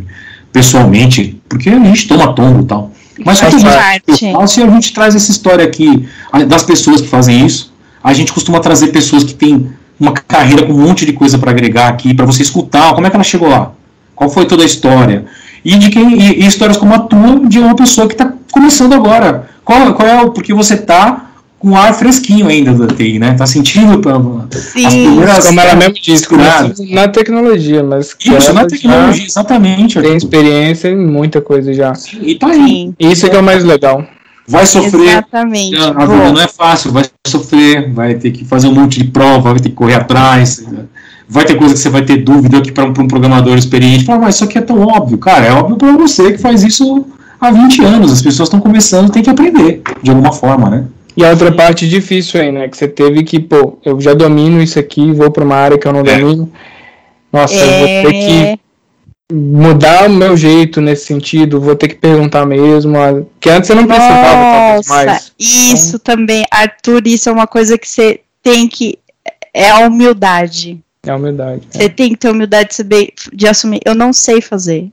pessoalmente, porque a gente toma tombo e tal. Mas Faz parte. faço, e a gente traz essa história aqui das pessoas que fazem isso. A gente costuma trazer pessoas que têm uma carreira com um monte de coisa para agregar aqui, para você escutar como é que ela chegou lá, qual foi toda a história. E de quem e, e histórias como a tua de uma pessoa que está começando agora. Qual, qual é o porque você tá com ar fresquinho ainda da TI, né? Tá sentindo pra, as Sim. primeiras Como ela mesmo disse, começou na tecnologia, mas Isso, na tecnologia, exatamente. tem experiência em muita coisa já. E tá aí. Sim. Isso que é o mais legal. Vai sofrer, Exatamente. A vida não é fácil, vai sofrer, vai ter que fazer um monte de prova, vai ter que correr atrás, vai ter coisa que você vai ter dúvida que para um, um programador experiente, fala, mas isso aqui é tão óbvio, cara, é óbvio para você que faz isso há 20 anos, as pessoas estão começando, tem que aprender, de alguma forma, né? E a outra parte difícil aí, né? Que você teve que, pô, eu já domino isso aqui, vou pra uma área que eu não É. domino. Nossa, eu vou ter que é, mudar o meu jeito nesse sentido, vou ter que perguntar mesmo. a- Que antes eu não precisava talvez Nossa, mais. isso também, Arthur, isso é uma coisa que você tem que. É a humildade. É a humildade. Você tem que ter humildade de, saber, de assumir. Eu não sei fazer.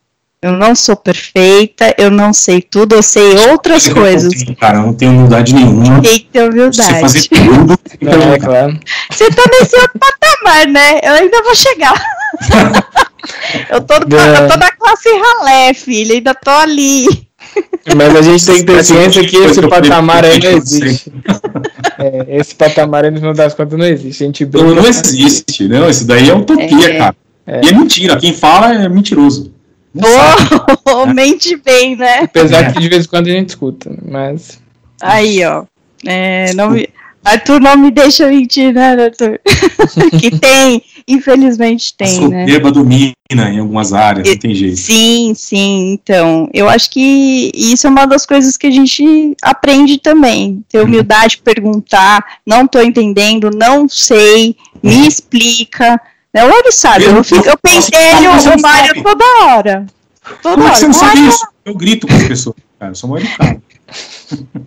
Eu não sou perfeita, eu não sei tudo, eu sei outras Eu coisas. não tenho, cara, eu não tenho humildade nenhuma. Tem que ter Você humildade. fazer tudo, (laughs) que ter É, claro. Você tá nesse outro patamar, né? Eu ainda vou chegar. (laughs) eu, tô, no- É. eu tô na classe ralé, filha, ainda tô ali. Mas a gente tem que ter ciência que esse patamar aí não você. existe. É, esse patamar aí, no final das contas, não existe. A gente Não, brinca- não existe, não, isso daí é utopia, É. cara. E é mentira, quem fala é mentiroso. Oh, (laughs) mente bem, né? Apesar que de vez em quando a gente escuta, mas. Aí, ó. É, não me... Arthur não me deixa mentir, né, Arthur? (laughs) que tem, infelizmente tem, né? soberba domina em algumas áreas, não tem jeito. Sim, sim. Então, eu acho que isso é uma das coisas que a gente aprende também. Ter humildade, perguntar, não tô entendendo, não sei, me explica, O Mário sabe, eu, Eu- eu eu- pentelho o Mário sabe. toda hora. Toda Como é hora. que você não sabe isso? Eu grito com as pessoas, cara. Eu sou mal educado. (laughs)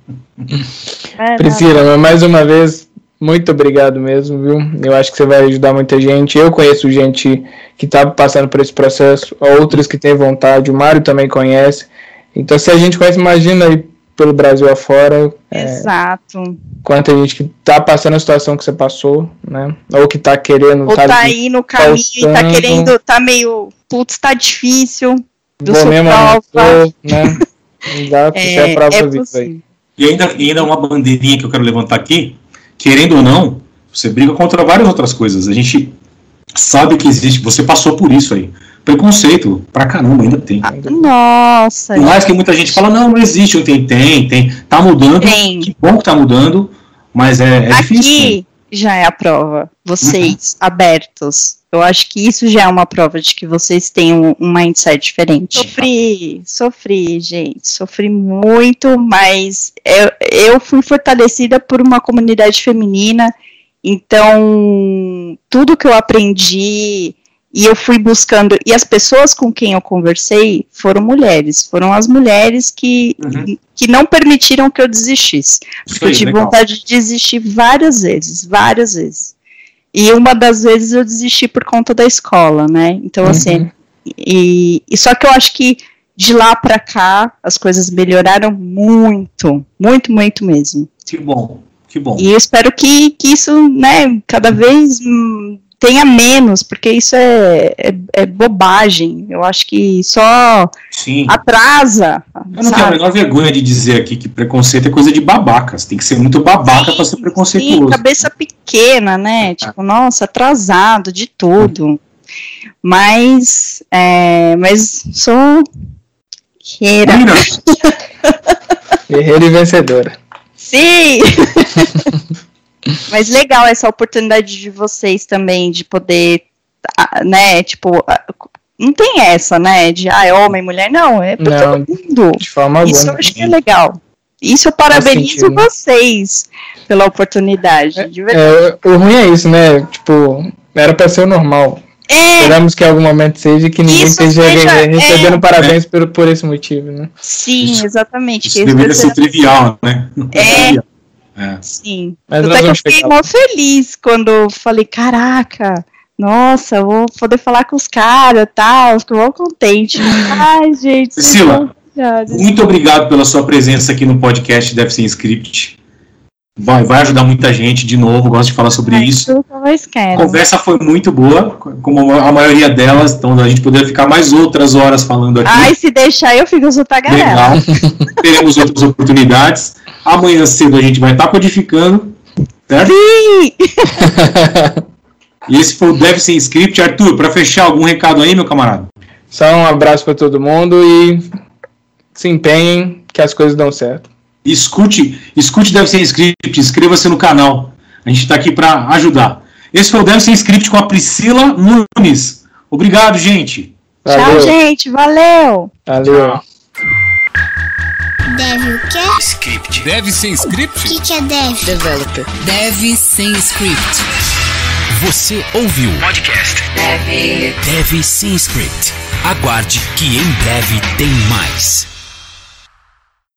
é, Priscila, mais uma vez, muito obrigado mesmo, viu? Eu acho que você vai ajudar muita gente. Eu conheço gente que tá passando por esse processo, outros que têm vontade, o Mário também conhece. Então, se a gente conhece, imagina aí pelo Brasil afora, é, Exato. Quanta gente que tá passando a situação que você passou, né? Ou que tá querendo, Ou sabe? tá aí no caminho e tá querendo, tá meio, putz, tá difícil. Do seu mesmo, prova. né? (laughs) Exato, É, isso é a é aí. E ainda, e ainda uma bandeirinha que eu quero levantar aqui, querendo ou não, você briga contra várias outras coisas. A gente sabe que existe, você passou por isso aí. Preconceito, pra caramba, ainda tem. Nossa, Por mais que muita gente fala, não, não existe, tem, tem, tem. Tá mudando, Tem. que bom que tá mudando, mas é, é difícil. né? aqui já é a prova. Vocês abertos. Eu acho que isso já é uma prova de que vocês têm um, um mindset diferente. Sofri, sofri, gente. Sofri muito, mas eu, eu fui fortalecida por uma comunidade feminina. Então, tudo que eu aprendi e eu fui buscando. E as pessoas com quem eu conversei foram mulheres. Foram as mulheres que, Uhum. que não permitiram que eu desistisse. Porque eu aí, tive legal. vontade de desistir várias vezes, várias vezes. E uma das vezes eu desisti por conta da escola, né? Então, Uhum. assim, e, e só que eu acho que de lá pra cá as coisas melhoraram muito, muito, muito mesmo. Que bom, que bom. E eu espero que, que isso, né, cada vez hum, tenha menos, porque isso é, é, é bobagem. Eu acho que só Sim. atrasa. Eu não tenho a sabe? menor vergonha de dizer aqui que preconceito é coisa de babacas. Tem que ser muito babaca pra ser Sim, preconceituoso. cabeça pequena, né? Tipo, nossa, atrasado de tudo. Mas, é, mas sou guerreira. Mira, (laughs) Guerreira e vencedora. Sim! (laughs) mas legal essa oportunidade de vocês também de poder, ah, né? Tipo, ah, não tem essa, né? De ah, é homem, mulher, não, é pra Não, todo mundo. de forma alguma. Isso eu acho que é legal. Isso eu parabenizo sentido. vocês pela oportunidade. De verdade. É, o ruim é isso, né? Tipo, era pra ser o normal. É, Esperamos que em algum momento seja que ninguém Isso esteja seja, re- recebendo é. parabéns por, por esse motivo, né? sim, Isso- exatamente. isso que deveria ser trivial, né? É. É. Sim. Mas Até que eu fiquei mó feliz quando eu falei, caraca, nossa, vou poder falar com os caras e tal. Fico mó contente. (laughs) Ai, gente. Priscila. Muito obrigado pela sua presença aqui no podcast Deve Ser Script. Vai, vai ajudar muita gente, de novo, gosto de falar sobre É isso. A conversa foi muito boa, como a maioria delas, então a gente poderia ficar mais outras horas falando aqui. Ai, se deixar, eu fico tagarela. Legal. Teremos outras oportunidades. Amanhã cedo a gente vai estar codificando. Certo? Sim! (laughs) E esse foi o Deve Ser Script. Arthur, para fechar, algum recado aí, meu camarada? Só um abraço pra todo mundo e se empenhem que as coisas dão certo. Escute, escute Deve Ser Script, inscreva-se no canal. A gente está aqui para ajudar. Esse foi o Deve Ser Script com a Priscila Nunes. Obrigado, gente. Tchau, Valeu. gente. Valeu. Valeu. Deve o quê? Script. Deve ser O script? que, que é deve? Developer. Deve sem script. Você ouviu? Podcast. Deve ser script. Aguarde que em breve tem mais.